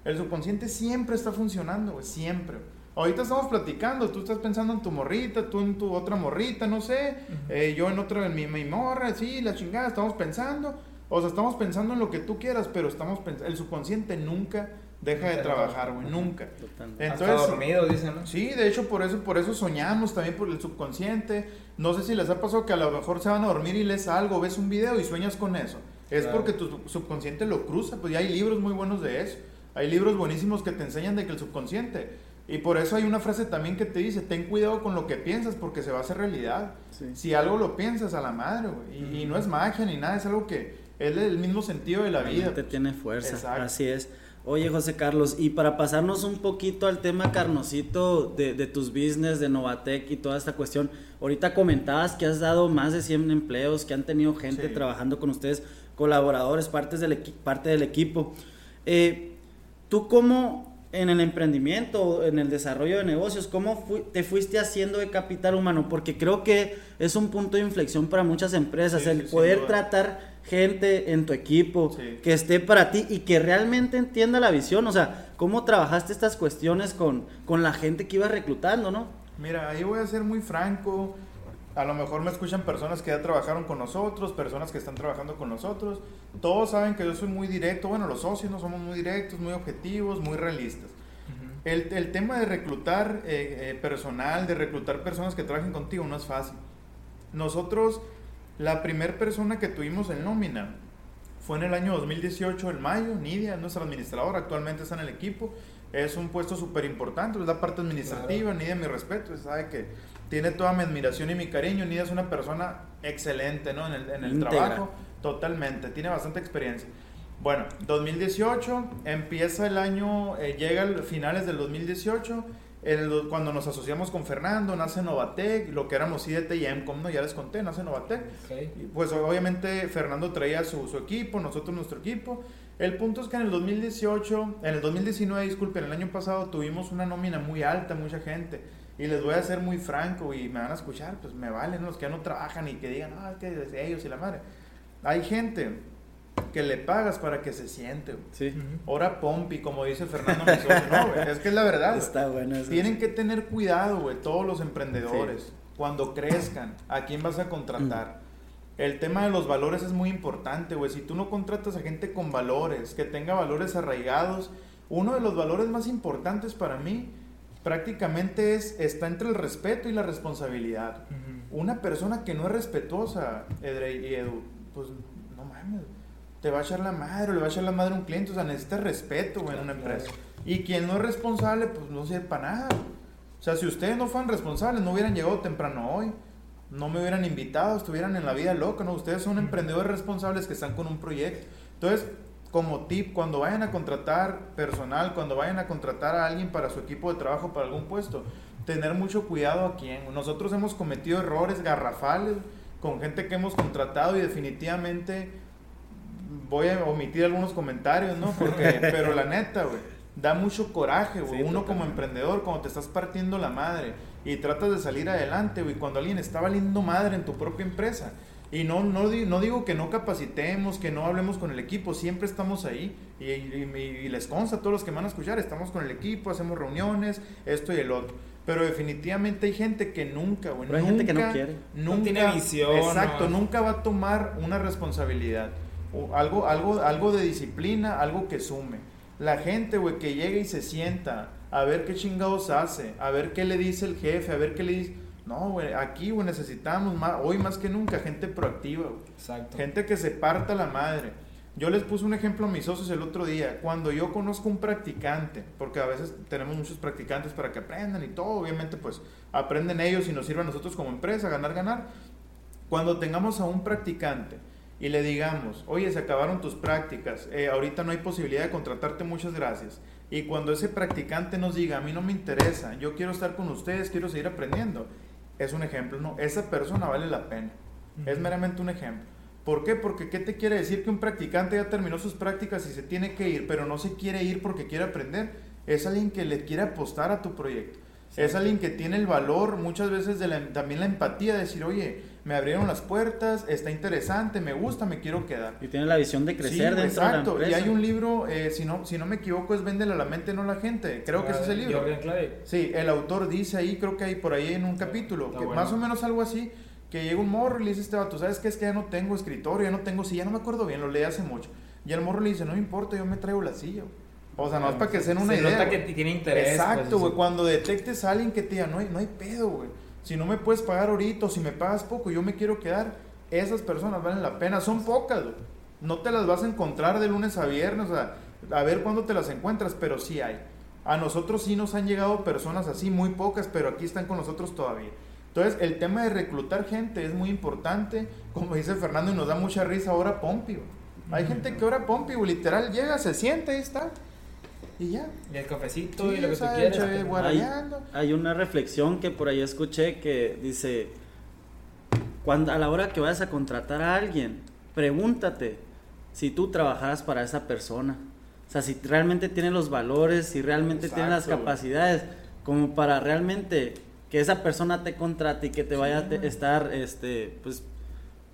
El subconsciente siempre está funcionando, siempre. Ahorita estamos platicando, tú estás pensando en tu morrita, tú en tu otra morrita, no sé, eh, yo en otra, en mi, mi morra, sí, la chingada, estamos pensando, o sea, estamos pensando en lo que tú quieras, pero estamos pensando, el subconsciente nunca deja de trabajar, güey, nunca. Totalmente. Hasta Entonces, dormido, dicen, ¿no? Sí, de hecho por eso, por eso soñamos también por el subconsciente. No sé si les ha pasado que a lo mejor se van a dormir y lees algo, ves un video y sueñas con eso. Es Claro. porque tu sub- subconsciente lo cruza, pues ya hay libros muy buenos de eso. Hay libros buenísimos que te enseñan de que el subconsciente. Y por eso hay una frase también que te dice, ten cuidado con lo que piensas porque se va a hacer realidad. Sí. Si algo lo piensas a la madre, güey. Y, y no es magia ni nada, es algo que es el mismo sentido de la vida. mente tiene fuerza, Exacto. así es. Oye, José Carlos, y para pasarnos un poquito al tema carnosito de, de tus business, de Novatec y toda esta cuestión, ahorita comentabas que has dado más de 100 empleos, que han tenido gente Sí. trabajando con ustedes, colaboradores, partes del parte del equipo. Eh, ¿Tú cómo en el emprendimiento, en el desarrollo de negocios, cómo fui- te fuiste haciendo de capital humano? Porque creo que es un punto de inflexión para muchas empresas, Sí, el sí, poder tratar gente en tu equipo Sí. que esté para ti y que realmente entienda la visión, o sea, cómo trabajaste estas cuestiones con, con la gente que ibas reclutando, ¿no? Mira, ahí voy a ser muy franco. A lo mejor me escuchan personas que ya trabajaron con nosotros, personas que están trabajando con nosotros. Todos saben que yo soy muy directo. Bueno, los socios no somos muy directos, muy objetivos, muy realistas. El, el tema de reclutar eh, eh, personal, de reclutar personas que trabajen contigo no es fácil. Nosotros, la primera persona que tuvimos en nómina fue en el año 2018, en mayo. Nidia, nuestra administradora, actualmente está en el equipo. Es un puesto súper importante, es la parte administrativa. Nidia, mi respeto, sabe que tiene toda mi admiración y mi cariño. Nidia es una persona excelente ¿no? en el, en el trabajo, totalmente, tiene bastante experiencia. Bueno, 2018, empieza el año, eh, llega a finales del 2018, el do- cuando nos asociamos con Fernando, nace Novatec, lo que éramos IDT y EMCOM, ¿no? ya les conté, nace Novatec. Ok. Y pues obviamente Fernando traía su, su equipo, nosotros nuestro equipo. El punto es que en el 2018, en el 2019, disculpen, el año pasado tuvimos una nómina muy alta, mucha gente. Y les voy a ser muy franco y me van a escuchar, pues me valen ¿no? los que ya no trabajan y que digan, ah, es que es ellos y la madre. Hay gente que le pagas para que se siente. güey. Sí. Ahora pompi, como dice Fernando mi socio, no, <laughs> güey, es que es la verdad. güey. Está bueno eso. Tienen que tener cuidado, güey, todos los emprendedores. Cuando crezcan, ¿a quién vas a contratar? El tema de los valores es muy importante, güey. Si tú no contratas a gente con valores, que tenga valores arraigados, uno de los valores más importantes para mí prácticamente es está entre el respeto y la responsabilidad. Una persona que no es respetuosa, Edrey y Edu, pues no mames, te va a echar la madre o le va a echar la madre a un cliente, o sea, necesita respeto, güey, en una Claro. empresa. Y quien no es responsable, pues no sirve para nada. O sea, si ustedes no fueran responsables, no hubieran llegado temprano hoy, no me hubieran invitado, estuvieran en la vida loca, ¿no? Ustedes son emprendedores responsables que están con un proyecto. Entonces, como tip, cuando vayan a contratar personal, cuando vayan a contratar a alguien para su equipo de trabajo, para algún puesto, tener mucho cuidado a quién. Nosotros hemos cometido errores garrafales con gente que hemos contratado y definitivamente voy a omitir algunos comentarios, ¿no? Porque, <laughs> pero la neta, güey, da mucho coraje, güey. Sí, Uno como emprendedor, cuando te estás partiendo la madre y tratas de salir adelante, güey, cuando alguien está valiendo madre en tu propia empresa. Y no, no, no digo que no capacitemos, que no hablemos con el equipo, siempre estamos ahí. Y, y- y les consta a todos los que me van a escuchar, estamos con el equipo, hacemos reuniones, esto y el otro. Pero definitivamente hay gente que nunca, güey. Pero hay gente que no quiere. Nunca, No tiene visión, Exacto, no. nunca va a tomar una responsabilidad. O algo, algo, algo de disciplina, algo que sume. La gente, güey, que llega y se sienta a ver qué chingados hace, a ver qué le dice el jefe, a ver qué le dice. No, güey, aquí, güey, necesitamos más, hoy más que nunca, gente proactiva, güey. Exacto. Gente que se parta la madre. Yo les puse un ejemplo a mis socios el otro día. Cuando yo conozco un practicante, porque a veces tenemos muchos practicantes para que aprendan y todo, obviamente pues aprenden ellos y nos sirve a nosotros como empresa, ganar, ganar. Cuando tengamos a un practicante y le digamos, oye, se acabaron tus prácticas, eh, ahorita no hay posibilidad de contratarte, muchas gracias. Y cuando ese practicante nos diga, a mí no me interesa, yo quiero estar con ustedes, quiero seguir aprendiendo, es un ejemplo, ¿no? Esa persona vale la pena. Es meramente un ejemplo. ¿Por qué? Porque ¿qué te quiere decir que un practicante ya terminó sus prácticas y se tiene que ir, pero no se quiere ir porque quiere aprender? Es alguien que le quiere apostar a tu proyecto. Es alguien que tiene el valor, muchas veces de la- también la empatía, de decir, oye, me abrieron las puertas, está interesante, me gusta, me quiero quedar. Y tiene la visión de crecer Sí, dentro exacto. de la Y empresa. hay un libro, eh, si, no, si no me equivoco, es Véndele a la mente, no a la gente. Creo que ese es el libro. Sí, el autor dice ahí, creo que hay por ahí en un capítulo, está que bueno. más o menos algo así, que llega un morro y le dice a este vato, ¿sabes qué? Es que ya no tengo escritorio, ya no tengo silla, no me acuerdo bien, lo leí hace mucho. Y el morro le dice, no me importa, yo me traigo la silla. güey". O sea, no es para que se den una Se idea. nota güey. que tiene interés. Exacto, pues, güey. sí. Cuando detectes a alguien que te diga, no hay, no hay pedo, güey. Si no me puedes pagar ahorita o si me pagas poco, yo me quiero quedar. Esas personas valen la pena. Son pocas, güey. No te las vas a encontrar de lunes a viernes, o sea, a ver cuándo te las encuentras, pero sí hay. A nosotros sí nos han llegado personas así, muy pocas, pero aquí están con nosotros todavía. Entonces, el tema de reclutar gente es muy importante. Como dice Fernando, y nos da mucha risa ahora Pompi, güey. Hay gente que ahora Pompi, güey, literal, llega, se siente, ahí está. Y ya. Y el cafecito y lo que tú quieras. guara- hay, hay una reflexión que por ahí escuché que dice, cuando a la hora que vayas a contratar a alguien, pregúntate si tú trabajaras para esa persona. O sea, si realmente tiene los valores, si realmente tiene las Exacto, capacidades como para realmente que esa persona te contrate y que te vaya a estar este pues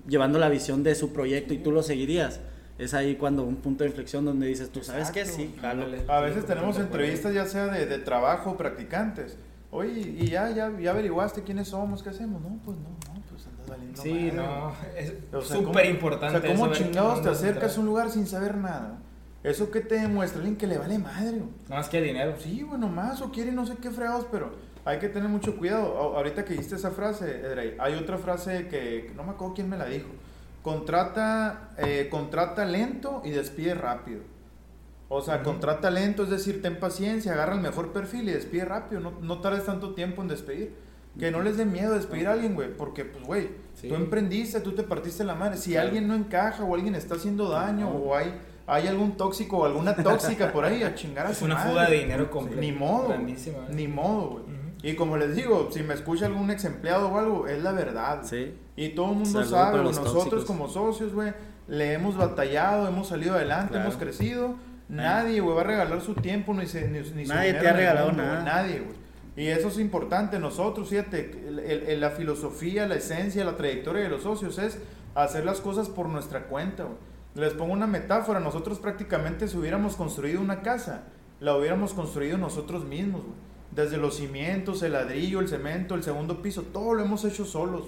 llevando la visión de su proyecto y tú lo seguirías. Es ahí cuando un punto de inflexión donde dices, tú sabes que Exacto. sí, jalo. A veces Sí, tenemos entrevistas ya sea de, de trabajo, practicantes. Oye, y ya, ya, ya averiguaste quiénes somos, qué hacemos. No, pues no, no, pues andas valiendo Sí, madre, no. Es O sea, súper ¿cómo- importante. O sea, ¿cómo chingados qué te acercas a un lugar sin saber nada? ¿Eso qué te demuestra? Alguien que le vale madre. más que dinero. Sí, bueno, más o quiere no sé qué fregados, pero hay que tener mucho cuidado. Ahorita que dijiste esa frase, Edrey, hay otra frase que que no me acuerdo quién me la dijo. Contrata, eh, contrata lento y despide rápido. O sea, contrata lento, es decir, ten paciencia, agarra el mejor perfil y despide rápido. No, no tardes tanto tiempo en despedir. Que no les dé miedo despedir a alguien, güey. Porque, pues, güey, Sí. tú emprendiste, tú te partiste la madre. Si alguien no encaja o alguien está haciendo daño o hay, hay algún tóxico o alguna tóxica por ahí, a chingar a Es su una madre. fuga de dinero. Ni modo. Grandísima, ¿eh? Ni modo, güey. Y como les digo, si me escucha algún ex empleado o algo, es la verdad. Sí. Y todo el mundo sabe, nosotros tóxicos. como socios, güey, le hemos batallado, hemos salido adelante, Claro. hemos crecido. Nadie, güey, va a regalar su tiempo ni, se, ni, ni Nadie te ha regalado mundo, nada. Nadie, güey. Y eso es importante. Nosotros, fíjate, el- la filosofía, la esencia, la trayectoria de los socios es hacer las cosas por nuestra cuenta, güey. Les pongo una metáfora. Nosotros prácticamente si hubiéramos construido una casa, la hubiéramos construido nosotros mismos, güey. Desde los cimientos, el ladrillo, el cemento, el segundo piso, todo lo hemos hecho solos.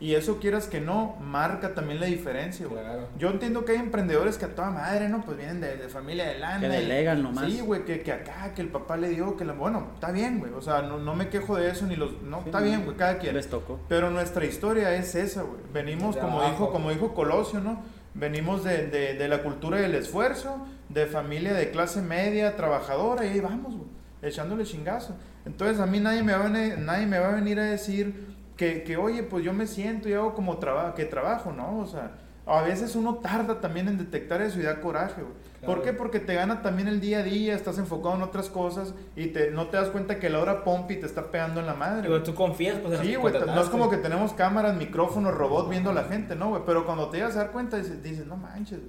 Y eso quieras que no, marca también la diferencia, güey. Claro. Yo entiendo que hay emprendedores que a toda madre, ¿no? Pues vienen de, de familia de lana. Que y- delegan nomás. Sí, güey, que, que acá, que el papá le dio, que la... Bueno, está bien, güey. O sea, no, no me quejo de eso ni los... No, Sí, está no. bien, güey, cada quien. Les tocó. Pero nuestra historia es esa, güey. Venimos, De como abajo. dijo, como dijo Colosio, ¿no? Venimos de, de, de la cultura del esfuerzo, de familia de clase media, trabajadora, y ahí vamos, güey, echándole chingazo. Entonces a mí nadie me va a venir, nadie me va a, venir a decir que, que, oye, pues yo me siento y hago como trabajo, que trabajo, ¿no? O sea, a veces uno tarda también en detectar eso y da coraje, güey. ¿Por Claro. qué? Porque te gana también el día a día, estás enfocado en otras cosas y te, no te das cuenta que la hora pompi te está pegando en la madre. Güey. tú confías, pues en Sí, güey, no es como que tenemos cámaras, micrófonos, robot viendo a la gente, ¿no, güey? Pero cuando te llegas a dar cuenta, dices, dices, no manches.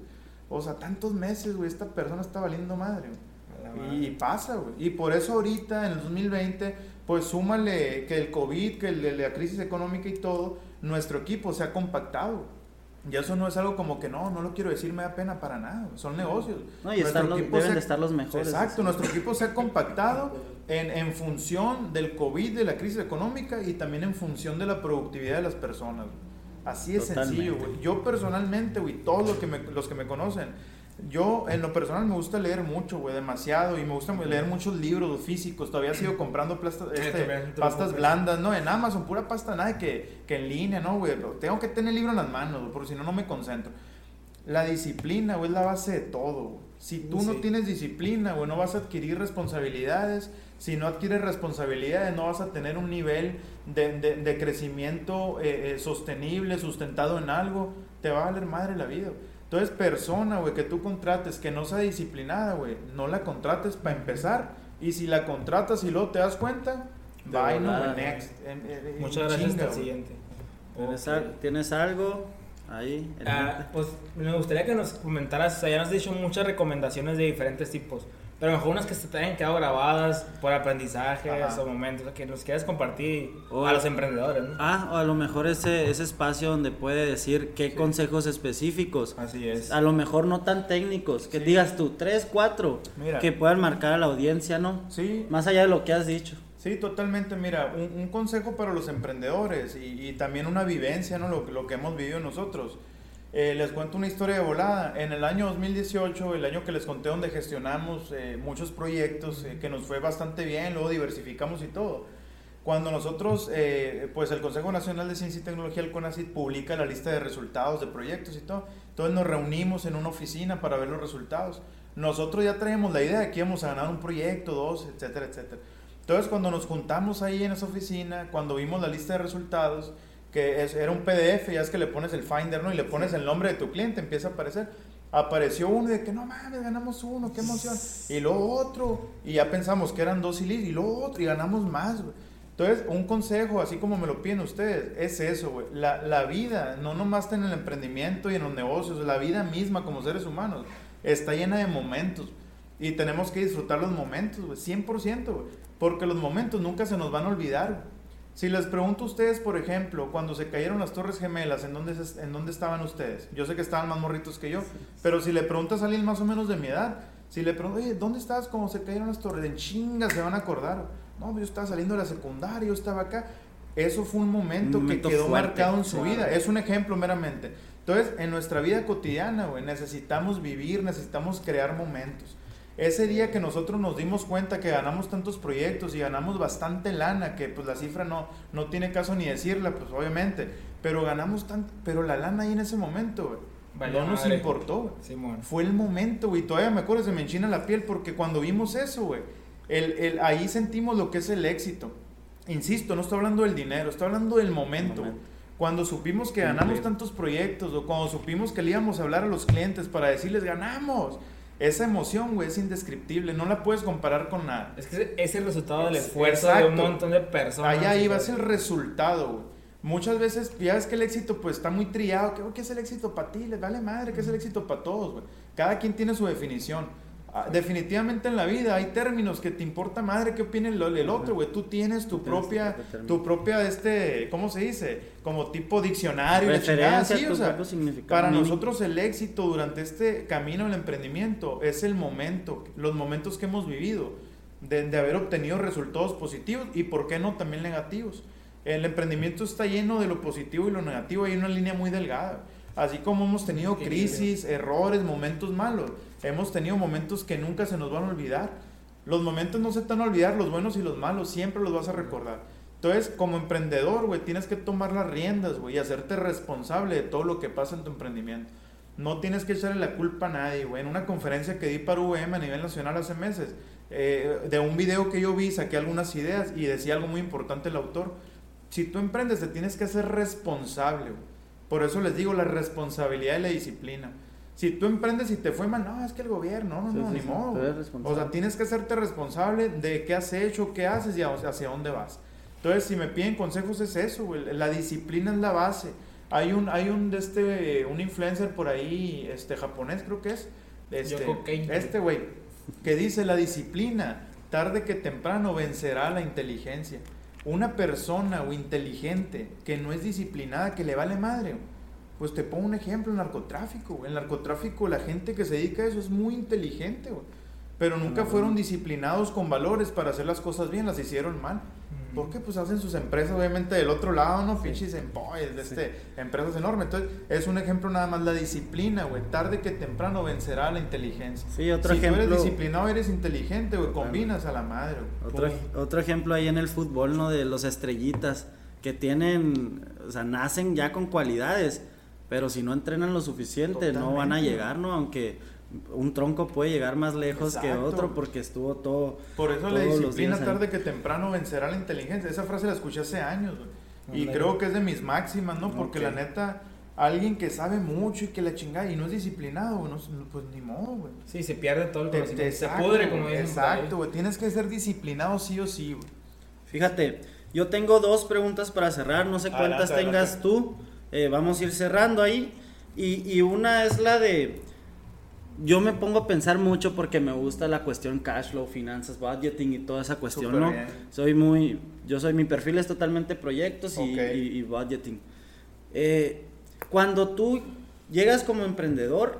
O sea, tantos meses, güey, esta persona está valiendo madre, güey. Madre. Y, pasa, güey. Y por eso ahorita, en el 2020, pues súmale que el COVID, que el- la crisis económica y todo, nuestro equipo se ha compactado. Y eso no es algo como que no, no lo quiero decir, me da pena para nada. Son negocios. No, y están los- deben de estar los mejores. Exacto, nuestro equipo se ha compactado en, en función del COVID, de la crisis económica y también en función de la productividad de las personas. Así es Totalmente. sencillo, güey. Yo personalmente, güey, todos los que, me, los que me conocen, yo en lo personal me gusta leer mucho, güey, demasiado. Y me gusta leer muchos libros físicos. Todavía sigo <clears throat> comprando plastas, Eh, este, pastas blandas, ¿no? En Amazon, pura pasta, nada que, que en línea, ¿no, güey? Tengo que tener el libro en las manos, porque si no, no me concentro. La disciplina, güey, es la base de todo. Si tú no Sí. tienes disciplina, güey, no vas a adquirir responsabilidades. Si no adquieres responsabilidades, no vas a tener un nivel de, de- de crecimiento eh, eh, sostenible, sustentado en algo. Te va a valer madre la vida. güey. Entonces, persona, güey, que tú contrates que no sea disciplinada, güey, no la contrates para empezar. Y si la contratas y luego te das cuenta, De bye, no, next. En- en- en Muchas gracias, chinga, hasta siguiente. ¿Tienes, Ok. al- ¿Tienes algo ahí? Ah, pues me gustaría que nos comentaras, o sea, ya nos has dicho muchas recomendaciones de diferentes tipos, pero mejor unas que se te hayan quedado grabadas por aprendizajes Ajá. o momentos que nos quieras compartir O- a los emprendedores, ¿no? Ah, o a lo mejor ese, ese espacio donde puede decir qué consejos específicos. Así es. A lo mejor no tan técnicos, que Sí. digas tú, tres, cuatro, Mira. que puedan marcar a la audiencia, ¿no? Sí, Más allá de lo que has dicho. Sí, totalmente. Mira, un, un consejo para los emprendedores y, y también una vivencia, ¿no? Lo, lo que hemos vivido nosotros. Eh, les cuento una historia de volada. En el año 2018, el año que les conté donde gestionamos eh, muchos proyectos, eh, que nos fue bastante bien, luego diversificamos y todo. Cuando nosotros, eh, pues el Consejo Nacional de Ciencia y Tecnología, el CONACYT, publica la lista de resultados de proyectos y todo, entonces nos reunimos en una oficina para ver los resultados. Nosotros ya traíamos la idea de que íbamos a ganar un proyecto, dos, etcétera, etcétera. Entonces, cuando nos juntamos ahí en esa oficina, cuando vimos la lista de resultados, que es- era un PDF, ya es que le pones el Finder, ¿no? Y le pones el nombre de tu cliente, empieza a aparecer. Apareció uno de que no mames, ganamos uno, qué emoción. Y luego otro, y ya pensamos que eran dos y listo, y luego otro, y ganamos más, güey. Entonces, un consejo, así como me lo piden ustedes, es eso, güey. La, la vida, no nomás en el emprendimiento y en los negocios, la vida misma como seres humanos, está llena de momentos. Y tenemos que disfrutar los momentos, güey, 100%, güey. Porque los momentos nunca se nos van a olvidar. güey. Si les pregunto a ustedes, por ejemplo, cuando se cayeron las Torres Gemelas, ¿en dónde, ¿en dónde estaban ustedes? Yo sé que estaban más morritos que yo, pero si le preguntas a alguien más o menos de mi edad, si le pregunto, oye, ¿dónde estabas cuando se cayeron las Torres? En chinga se van a acordar. No, yo estaba saliendo de la secundaria, yo estaba acá. Eso fue un momento, Un momento que quedó fuerte, marcado en su claro. vida. Es un ejemplo meramente. Entonces, en nuestra vida cotidiana, güey, necesitamos vivir, necesitamos crear momentos. Ese día que nosotros nos dimos cuenta que ganamos tantos proyectos y ganamos bastante lana, que pues la cifra no, no tiene caso ni decirla, pues obviamente, pero ganamos tanto, pero la lana ahí en ese momento, güey, Valió no nos madre. importó, güey. Simón. Fue el momento, güey. Todavía me acuerdo, se me enchina la piel porque cuando vimos eso, güey, el, el- ahí sentimos lo que es el éxito. Insisto, no estoy hablando del dinero, estoy hablando del momento. Momento. Cuando supimos que ganamos tantos proyectos o cuando supimos que le íbamos a hablar a los clientes para decirles ganamos. Esa emoción, güey, es indescriptible. No la puedes comparar con nada. Es que es el resultado del Es- esfuerzo de un montón de personas. Allá iba, es el resultado, güey. Muchas veces, ya ves que el éxito pues está muy trillado. ¿Qué, qué es el éxito para ti? Les vale madre, ¿qué es el éxito para todos, güey? Cada quien tiene su definición. Ah, Definitivamente en la vida hay términos que te importa madre qué opine el, el otro, güey. Tú tienes tu propia, tu propia, este, ¿cómo se dice? Como tipo diccionario. Referencia, sí, o sea, para mínimo. nosotros el éxito durante este camino del emprendimiento es el momento, los momentos que hemos vivido, de, de haber obtenido resultados positivos y por qué no también negativos. El emprendimiento está lleno de lo positivo y lo negativo, hay una línea muy delgada. Así como hemos tenido crisis, errores, momentos malos, hemos tenido momentos que nunca se nos van a olvidar. Los momentos no se te van a olvidar, los buenos y los malos, siempre los vas a recordar. Entonces, como emprendedor, güey, tienes que tomar las riendas, güey, y hacerte responsable de todo lo que pasa en tu emprendimiento. No tienes que echarle la culpa a nadie, güey. En una conferencia que di para UVM a nivel nacional hace meses, eh, de un video que yo vi, saqué algunas ideas y decía algo muy importante el autor. Si tú emprendes, te tienes que hacer responsable, güey. Por eso les digo la responsabilidad y la disciplina. Si tú emprendes y te fue mal, no, es que el gobierno, no, Sí, no, sí, ni sí, modo. O sea, tienes que hacerte responsable de qué has hecho, qué haces y hacia dónde vas. Entonces, si me piden consejos es eso, güey. La disciplina es la base. Hay un, hay un de este, un influencer por ahí, este japonés creo que es, este, este güey, que dice la disciplina, tarde que temprano vencerá la inteligencia. Una persona o inteligente que no es disciplinada, que le vale madre, güey, Pues te pongo un ejemplo, el narcotráfico, güey. El narcotráfico, la gente que se dedica a eso es muy inteligente, güey. Pero nunca fueron disciplinados con valores para hacer las cosas bien, las hicieron mal. ¿Por qué? Pues hacen sus empresas, obviamente, del otro lado, ¿no? Pinches employees, de este, empresas enormes. Entonces, es un ejemplo nada más la disciplina, güey. Tarde que temprano vencerá la inteligencia. Sí, otro si ejemplo. tú eres disciplinado, eres inteligente, güey. Combinas a la madre, güey. Otro, otro ejemplo ahí en el fútbol, ¿no? De los estrellitas que tienen, o sea, nacen ya con cualidades, pero si no entrenan lo suficiente no van a llegar, ¿no? Aunque un tronco puede llegar más lejos que Exacto. otro porque estuvo todo... Por eso la disciplina tarde que temprano vencerá la inteligencia. Esa frase la escuché hace años, güey. Y creo que es de mis máximas, ¿no? Porque la neta, alguien que sabe mucho y que la chingada y no es disciplinado, güey, no- pues ni modo, güey. Sí, se pierde todo el conocimiento. te- se exacto, pudre, como güey, dicen. Exacto, güey. Tienes que ser disciplinado sí o sí, güey. Fíjate, yo tengo dos preguntas para cerrar, no sé Adelante, cuántas tengas adelante. tú, eh, vamos a ir cerrando ahí. Y, y una es la de, yo me pongo a pensar mucho porque me gusta la cuestión cash flow, finanzas, budgeting y toda esa cuestión, ¿no? bien. Soy muy, yo soy, mi perfil es totalmente proyectos y, Ok. y- y budgeting. Eh, cuando tú llegas como emprendedor,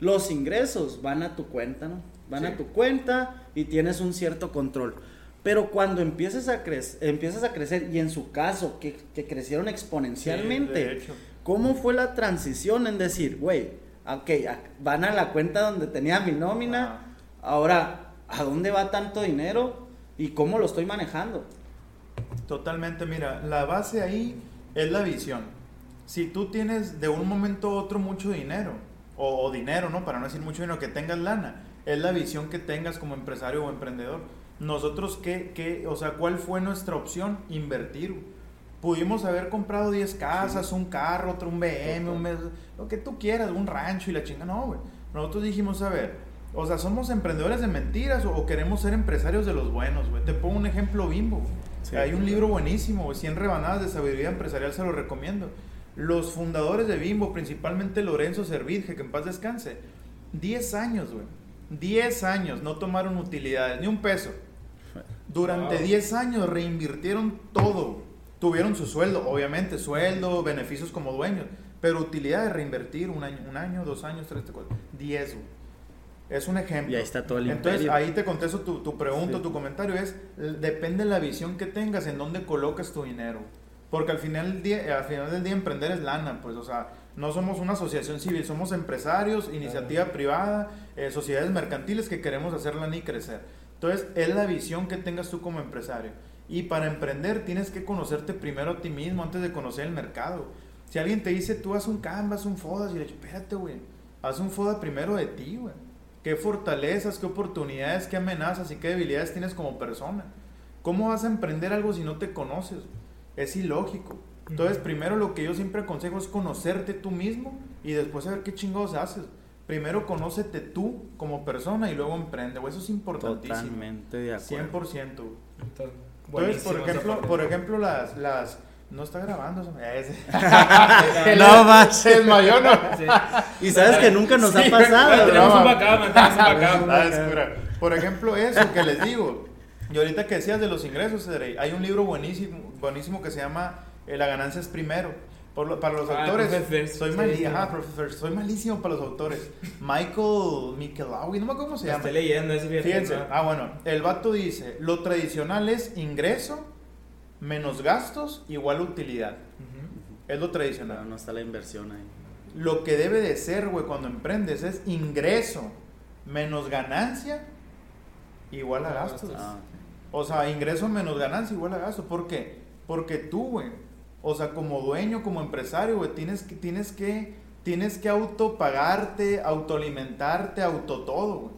los ingresos van a tu cuenta, ¿no? Van Sí. a tu cuenta y tienes un cierto control. Pero cuando empiezas a, crec- empiezas a crecer, y en su caso, que, que crecieron exponencialmente, Sí. ¿cómo fue la transición en decir, güey, ok, van a la cuenta donde tenía mi nómina, ahora, ¿a dónde va tanto dinero? ¿Y cómo lo estoy manejando? Totalmente, mira, la base ahí es la visión. Si tú tienes de un momento a otro mucho dinero, o, o dinero, ¿no? Para no decir mucho dinero, que tengas lana, es la visión que tengas como empresario o emprendedor. Nosotros, ¿qué, qué, o sea, cuál fue nuestra opción? Invertir. Pudimos haber comprado 10 casas, un carro, otro, un BM, un mes- lo que tú quieras, un rancho y la chinga. No, güey. Nosotros dijimos, a ver, o sea, ¿somos emprendedores de mentiras o, queremos ser empresarios de los buenos, güey? Te pongo un ejemplo bimbo. Sí. Hay un libro buenísimo, güey, 100 rebanadas de sabiduría empresarial, se lo recomiendo. Los fundadores de Bimbo, principalmente Lorenzo Servidje, que en paz descanse, 10 años, güey. 10 años no tomaron utilidades, ni un peso. Durante Wow. 10 años reinvirtieron todo. Tuvieron su sueldo, obviamente, sueldo, beneficios como dueños, pero utilidad de reinvertir un año, un año dos años, tres, cuatro, 10, güey. Es un ejemplo. Y ahí está todo el Entonces, imperio. ahí te contesto tu, tu pregunta, Sí. tu comentario es, depende de la visión que tengas, en dónde colocas tu dinero. Porque al final, del día, al final del día emprender es lana, pues, o sea, no somos una asociación civil, somos empresarios, iniciativa privada, eh, sociedades mercantiles que queremos hacer lana y crecer. Entonces, es la visión que tengas tú como empresario. Y para emprender tienes que conocerte primero a ti mismo antes de conocer el mercado. Si alguien te dice, tú haz un Canvas, un Fodas, y le dices, espérate, güey, haz un Foda primero de ti, güey. ¿Qué fortalezas, qué oportunidades, qué amenazas y qué debilidades tienes como persona? ¿Cómo vas a emprender algo si no te conoces? Es ilógico. Entonces, primero lo que yo siempre aconsejo es conocerte tú mismo y después saber qué chingados haces. Primero conócete tú como persona y luego emprende, güey. Eso es importantísimo. Totalmente de acuerdo. 100%. güey. Entonces, Entonces, por ejemplo, por ejemplo las, las... No está grabando. <laughs> <laughs> No más. Se desmayó, ¿no? Sí. Y sabes que nunca nos Sí, ha pasado. Tenemos un backup, tenemos un backup. Ah. Por ejemplo, eso que les digo. Y ahorita que decías de los ingresos, Cedrey, hay un libro buenísimo, buenísimo que se llama eh, La ganancia es primero. Por lo- para los Ah, autores, soy, Sí, ajá, Professor First. soy malísimo para los autores. Michael Michelawi, no me acuerdo cómo se llama. estoy leyendo ese Fíjense, ¿no? ah bueno, el vato dice, lo tradicional es ingreso menos gastos igual utilidad. Es lo Pero tradicional. no está la inversión ahí. Lo que debe de ser, güey, cuando emprendes es ingreso menos ganancia igual a gastos. Ah, O sea, ingreso menos ganancia igual a gasto. ¿Por qué? Porque tú, güey, o sea, como dueño, como empresario, güey, tienes que, tienes que, tienes que autopagarte, autoalimentarte, auto todo, güey.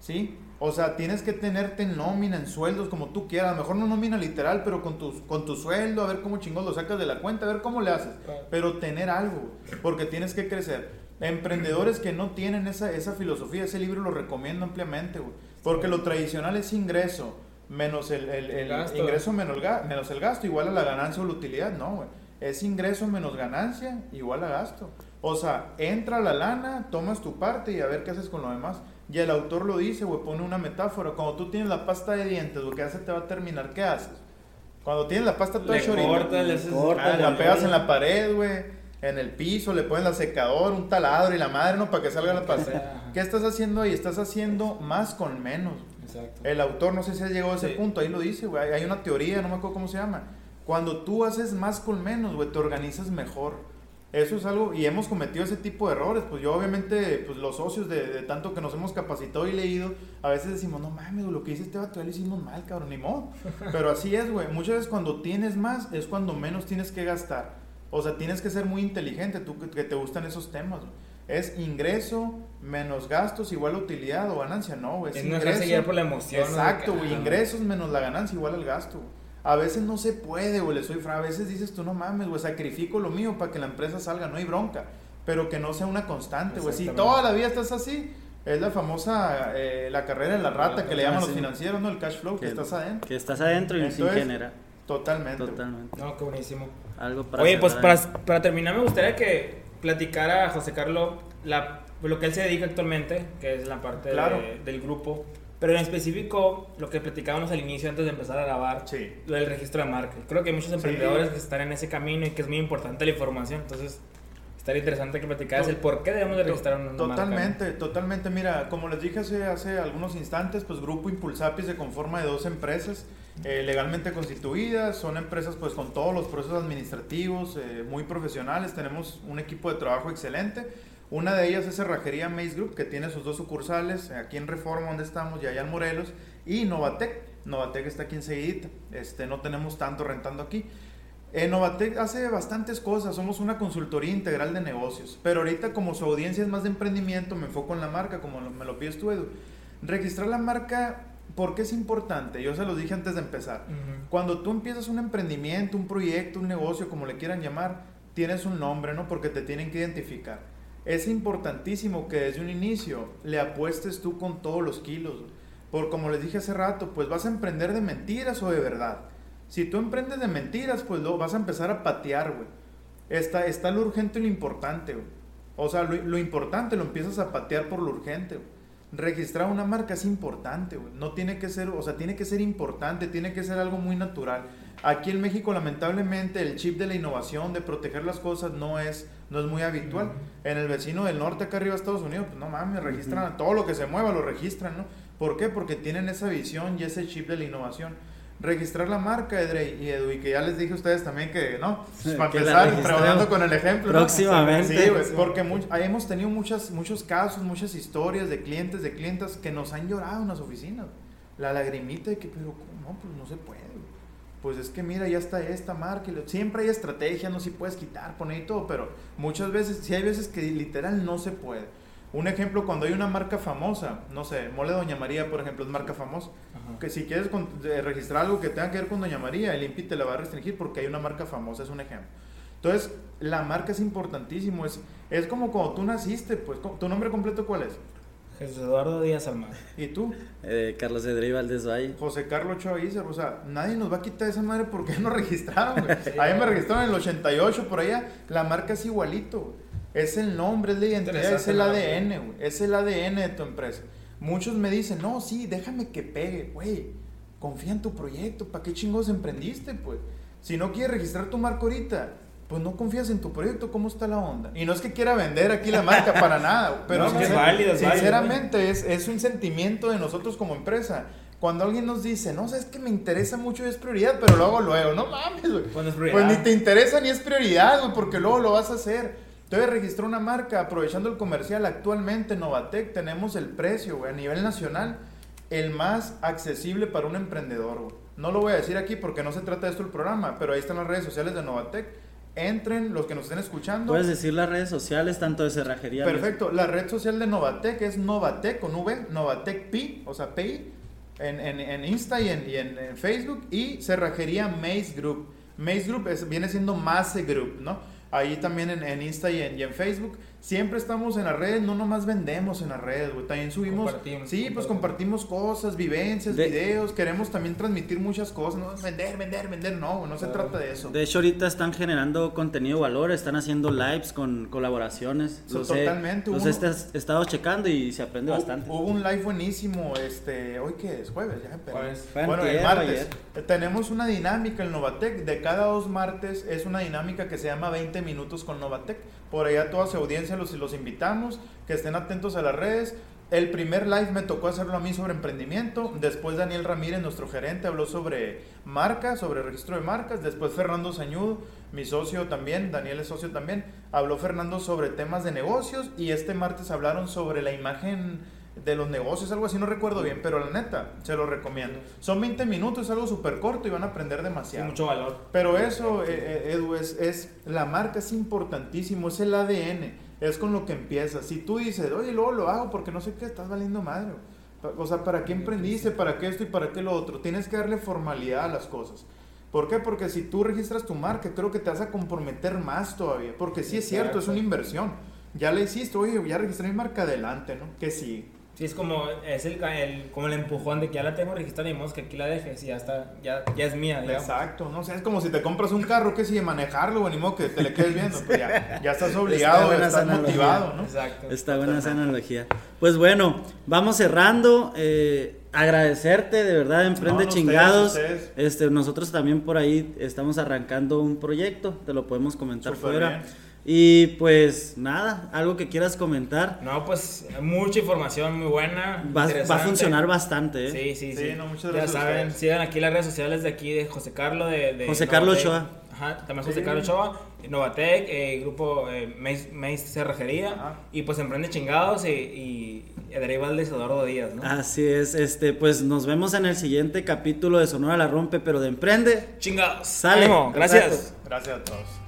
¿Sí? O sea, tienes que tenerte en nómina, en sueldos, como tú quieras. A lo mejor no nómina literal, pero con tu, con tu sueldo, a ver cómo chingón lo sacas de la cuenta, a ver cómo le haces. Pero tener algo, porque tienes que crecer. Emprendedores que no tienen esa, esa filosofía, ese libro lo recomiendo ampliamente, güey. Porque lo tradicional es ingreso menos el, el- el Gasto. ingreso menos el, ga- menos el gasto igual a la ganancia o la utilidad, no, güey. Es ingreso menos ganancia igual a gasto. O sea, entra la lana, tomas tu parte y a ver qué haces con lo demás. Y el autor lo dice, güey, pone una metáfora. Cuando tú tienes la pasta de dientes, lo que hace te va a terminar, ¿qué haces? Cuando tienes la pasta toda chorita, le Cortas, ah, la pegas en la pared, güey. en el piso, le pones la secadora, un taladro y la madre, ¿no? Para que salga la paz. ¿Qué estás haciendo ahí? Estás haciendo más con menos. Exacto. El autor, no sé si ha llegado a ese punto, ahí lo dice, güey. Hay una teoría, no me acuerdo cómo se llama. Cuando tú haces más con menos, güey, te organizas mejor. Eso es algo, y hemos cometido ese tipo de errores. Pues yo, obviamente, pues los socios de, tanto que nos hemos capacitado y leído, a veces decimos, no mames, lo que dice este vato, lo hicimos mal, cabrón, ni modo. <laughs> Pero así es, güey. Muchas veces cuando tienes más, es cuando menos tienes que gastar. O sea, tienes que ser muy inteligente, tú que, te gustan esos temas. Es ingreso menos gastos igual a utilidad o ganancia, no, güey. Es, ingreso. por la emoción. Exacto, güey. Ingresos menos la ganancia igual al gasto, A veces no se puede, güey, le soy fra. A veces dices tú, no mames, güey, sacrifico lo mío para que la empresa salga, no hay bronca. Pero que no sea una constante, güey. Si toda la vida estás así, es la famosa, eh, la carrera de la rata que le llaman los financieros, ¿no? El cash flow, que, estás adentro. Que estás adentro y sin genera. Totalmente. Totalmente. No, qué buenísimo. Algo para Oye, pues para, para, terminar me gustaría que platicara José Carlos la, lo que él se dedica actualmente, que es la parte del grupo. Pero en específico, lo que platicábamos al inicio antes de empezar a grabar, sí. lo del registro de marca. Creo que hay muchos emprendedores que están en ese camino y que es muy importante la información. Entonces, estaría interesante que platicaras el por qué debemos de registrar una totalmente, marca. Totalmente, Mira, como les dije hace, hace algunos instantes, pues Grupo Impulsapis se conforma de dos empresas eh, legalmente constituidas, son empresas pues con todos los procesos administrativos eh, muy profesionales, tenemos un equipo de trabajo excelente. Una de ellas es Cerrajería Maze Group, que tiene sus dos sucursales, aquí en Reforma, donde estamos, y allá en Morelos, y Novatec. Novatec está aquí enseguida, este, no tenemos tanto rentando aquí. Eh, Novatec hace bastantes cosas, somos una consultoría integral de negocios, pero ahorita como su audiencia es más de emprendimiento, me enfoco en la marca, como me lo pides tú, Edu. Registrar la marca ¿Por qué es importante? Yo se lo dije antes de empezar. Cuando tú empiezas un emprendimiento, un proyecto, un negocio, como le quieran llamar, tienes un nombre, ¿no? Porque te tienen que identificar. Es importantísimo que desde un inicio le apuestes tú con todos los kilos. Por como les dije hace rato, pues vas a emprender de mentiras o de verdad. Si tú emprendes de mentiras, pues lo vas a empezar a patear, güey. Está, está lo urgente y lo importante, güey. O sea, lo, lo importante lo empiezas a patear por lo urgente, güey registrar una marca es importante, No tiene que ser, o sea, tiene que ser importante, tiene que ser algo muy natural. Aquí en México, lamentablemente, el chip de la innovación, de proteger las cosas, no es, no es muy habitual. En el vecino del norte, acá arriba de Estados Unidos, pues no mames, registran todo lo que se mueva, lo registran, ¿no? ¿Por qué? Porque tienen esa visión y ese chip de la innovación registrar la marca, Edrey y Edu, y que ya les dije a ustedes también que, ¿no? Pues, para empezar, trabajando con el ejemplo. Próximamente. Sí, porque hemos tenido muchas, muchos casos, muchas historias de clientes, de clientas que nos han llorado en las oficinas. La lagrimita de que, pero no, pues no se puede. Pues es que mira, ya está esta marca. Siempre hay estrategia, no si puedes quitar, poner y todo, pero muchas veces, sí hay veces que literal no se puede. Un ejemplo, cuando hay una marca famosa, no sé, Mole Doña María, por ejemplo, es marca famosa, que si quieres registrar algo que tenga que ver con Doña María, el INPI te la va a restringir porque hay una marca famosa, es un ejemplo. Entonces, la marca es importantísimo, es, es como cuando tú naciste, pues, ¿tu nombre completo cuál es? Jesús Eduardo Díaz Almada. ¿Y tú? Eh, Carlos Edrey Valdés Valle. José Carlos Ochoa o sea, nadie nos va a quitar esa madre porque <laughs> no registraron, güey. Ahí me registraron en el 88, por allá, la marca es igualito, Es el nombre, es la identidad, es el ADN, güey. Es el ADN de tu empresa. Muchos me dicen, no, sí, déjame que pegue, güey. Confía en tu proyecto, ¿para qué chingos emprendiste, pues? Si no quieres registrar tu marca ahorita, pues no confías en tu proyecto, ¿cómo está la onda? Y no es que quiera vender aquí la marca para <laughs> nada, pero es válido, sinceramente Es, es, un sentimiento de nosotros como empresa. Cuando alguien nos dice, no, sabes que me interesa mucho y es prioridad, pero luego, luego, no mames, güey. Pues ni te interesa ni es prioridad, güey, porque luego lo vas a hacer. Entonces registró una marca, aprovechando el comercial, actualmente Novatec tenemos el precio, a nivel nacional, el más accesible para un emprendedor, No lo voy a decir aquí porque no se trata de esto el programa, pero ahí están las redes sociales de Novatec. Entren, los que nos estén escuchando. Puedes decir las redes sociales, tanto de cerrajería. Perfecto, la red social de Novatec es Novatec con V, Novatec Pi, o sea, PI, en, en, Insta y, en, en, Facebook, y cerrajería Maze Group. Maze Group viene siendo Maze Group, ¿no? Ahí también en, en Insta y en, y en, Facebook. Siempre estamos en las redes, no nomás vendemos en las redes, güey. También subimos. Sí, pues compartimos cosas, vivencias, videos. Queremos también transmitir muchas cosas. No vender, vender, vender, no, no se trata de eso. De hecho, ahorita están generando contenido de valor, están haciendo lives con colaboraciones. totalmente. Los he, estado checando y se aprende bastante. Hubo un live buenísimo, este, hoy que es jueves, ya Bueno, el martes. Tenemos una dinámica en Novatec. De cada dos martes es una dinámica que se llama 20 20 minutos con Novatec. Por allá toda su audiencia los, los invitamos, que estén atentos a las redes. El primer live me tocó hacerlo a mí sobre emprendimiento. Después Daniel Ramírez, nuestro gerente, habló sobre marcas, sobre registro de marcas. Después Fernando Sañudo, mi socio también, Daniel es socio también, habló Fernando sobre temas de negocios. Y este martes hablaron sobre la imagen de los negocios, algo así, no recuerdo bien, pero la neta, se lo recomiendo. Son 20 minutos, es algo súper corto y van a aprender demasiado. mucho valor. Pero eso, eh, eh, Edu, es, es, la marca es importantísimo, es el ADN, es con lo que empiezas. Si tú dices, oye, luego lo hago porque no sé qué, estás valiendo madre. O sea, ¿para qué emprendiste? ¿Para qué esto y para qué lo otro? Tienes que darle formalidad a las cosas. ¿Por qué? Porque si tú registras tu marca, creo que te vas a comprometer más todavía. Porque sí es cierto, es una inversión. Ya le hiciste, oye, ya registré mi marca adelante, ¿no? Que sí. Sí, es como, es el, el, como el empujón de que ya la tengo registrada y vamos que aquí la dejes y ya está, ya, ya es mía. Digamos. Exacto, no sé, es como si te compras un carro que si manejarlo, ni modo que te le quedes viendo, pues ya, <laughs> ya estás obligado, está estás motivado, ¿no? Exacto. Está buena esa analogía. Pues bueno, vamos cerrando. Eh, agradecerte, de verdad, Emprende no, Chingados. Ustedes, ustedes. Este, nosotros también por ahí estamos arrancando un proyecto, te lo podemos comentar Super fuera. Bien. Y pues nada, algo que quieras comentar. No, pues mucha información muy buena. Va, va a funcionar bastante, ¿eh? Sí, sí, sí. sí no, muchas gracias ya saben, sigan aquí las redes sociales de aquí de José Carlos. De, de José Carlos Ochoa. Ajá, también José sí. Carlos Ochoa, Novatec, eh, grupo eh, Maíz Cerrajería. Ajá. Y pues Emprende Chingados y, y Edrey de Eduardo Díaz, ¿no? Así es, este, pues nos vemos en el siguiente capítulo de Sonora la Rompe, pero de Emprende. Chingados. Sale. Gracias. Gracias a todos.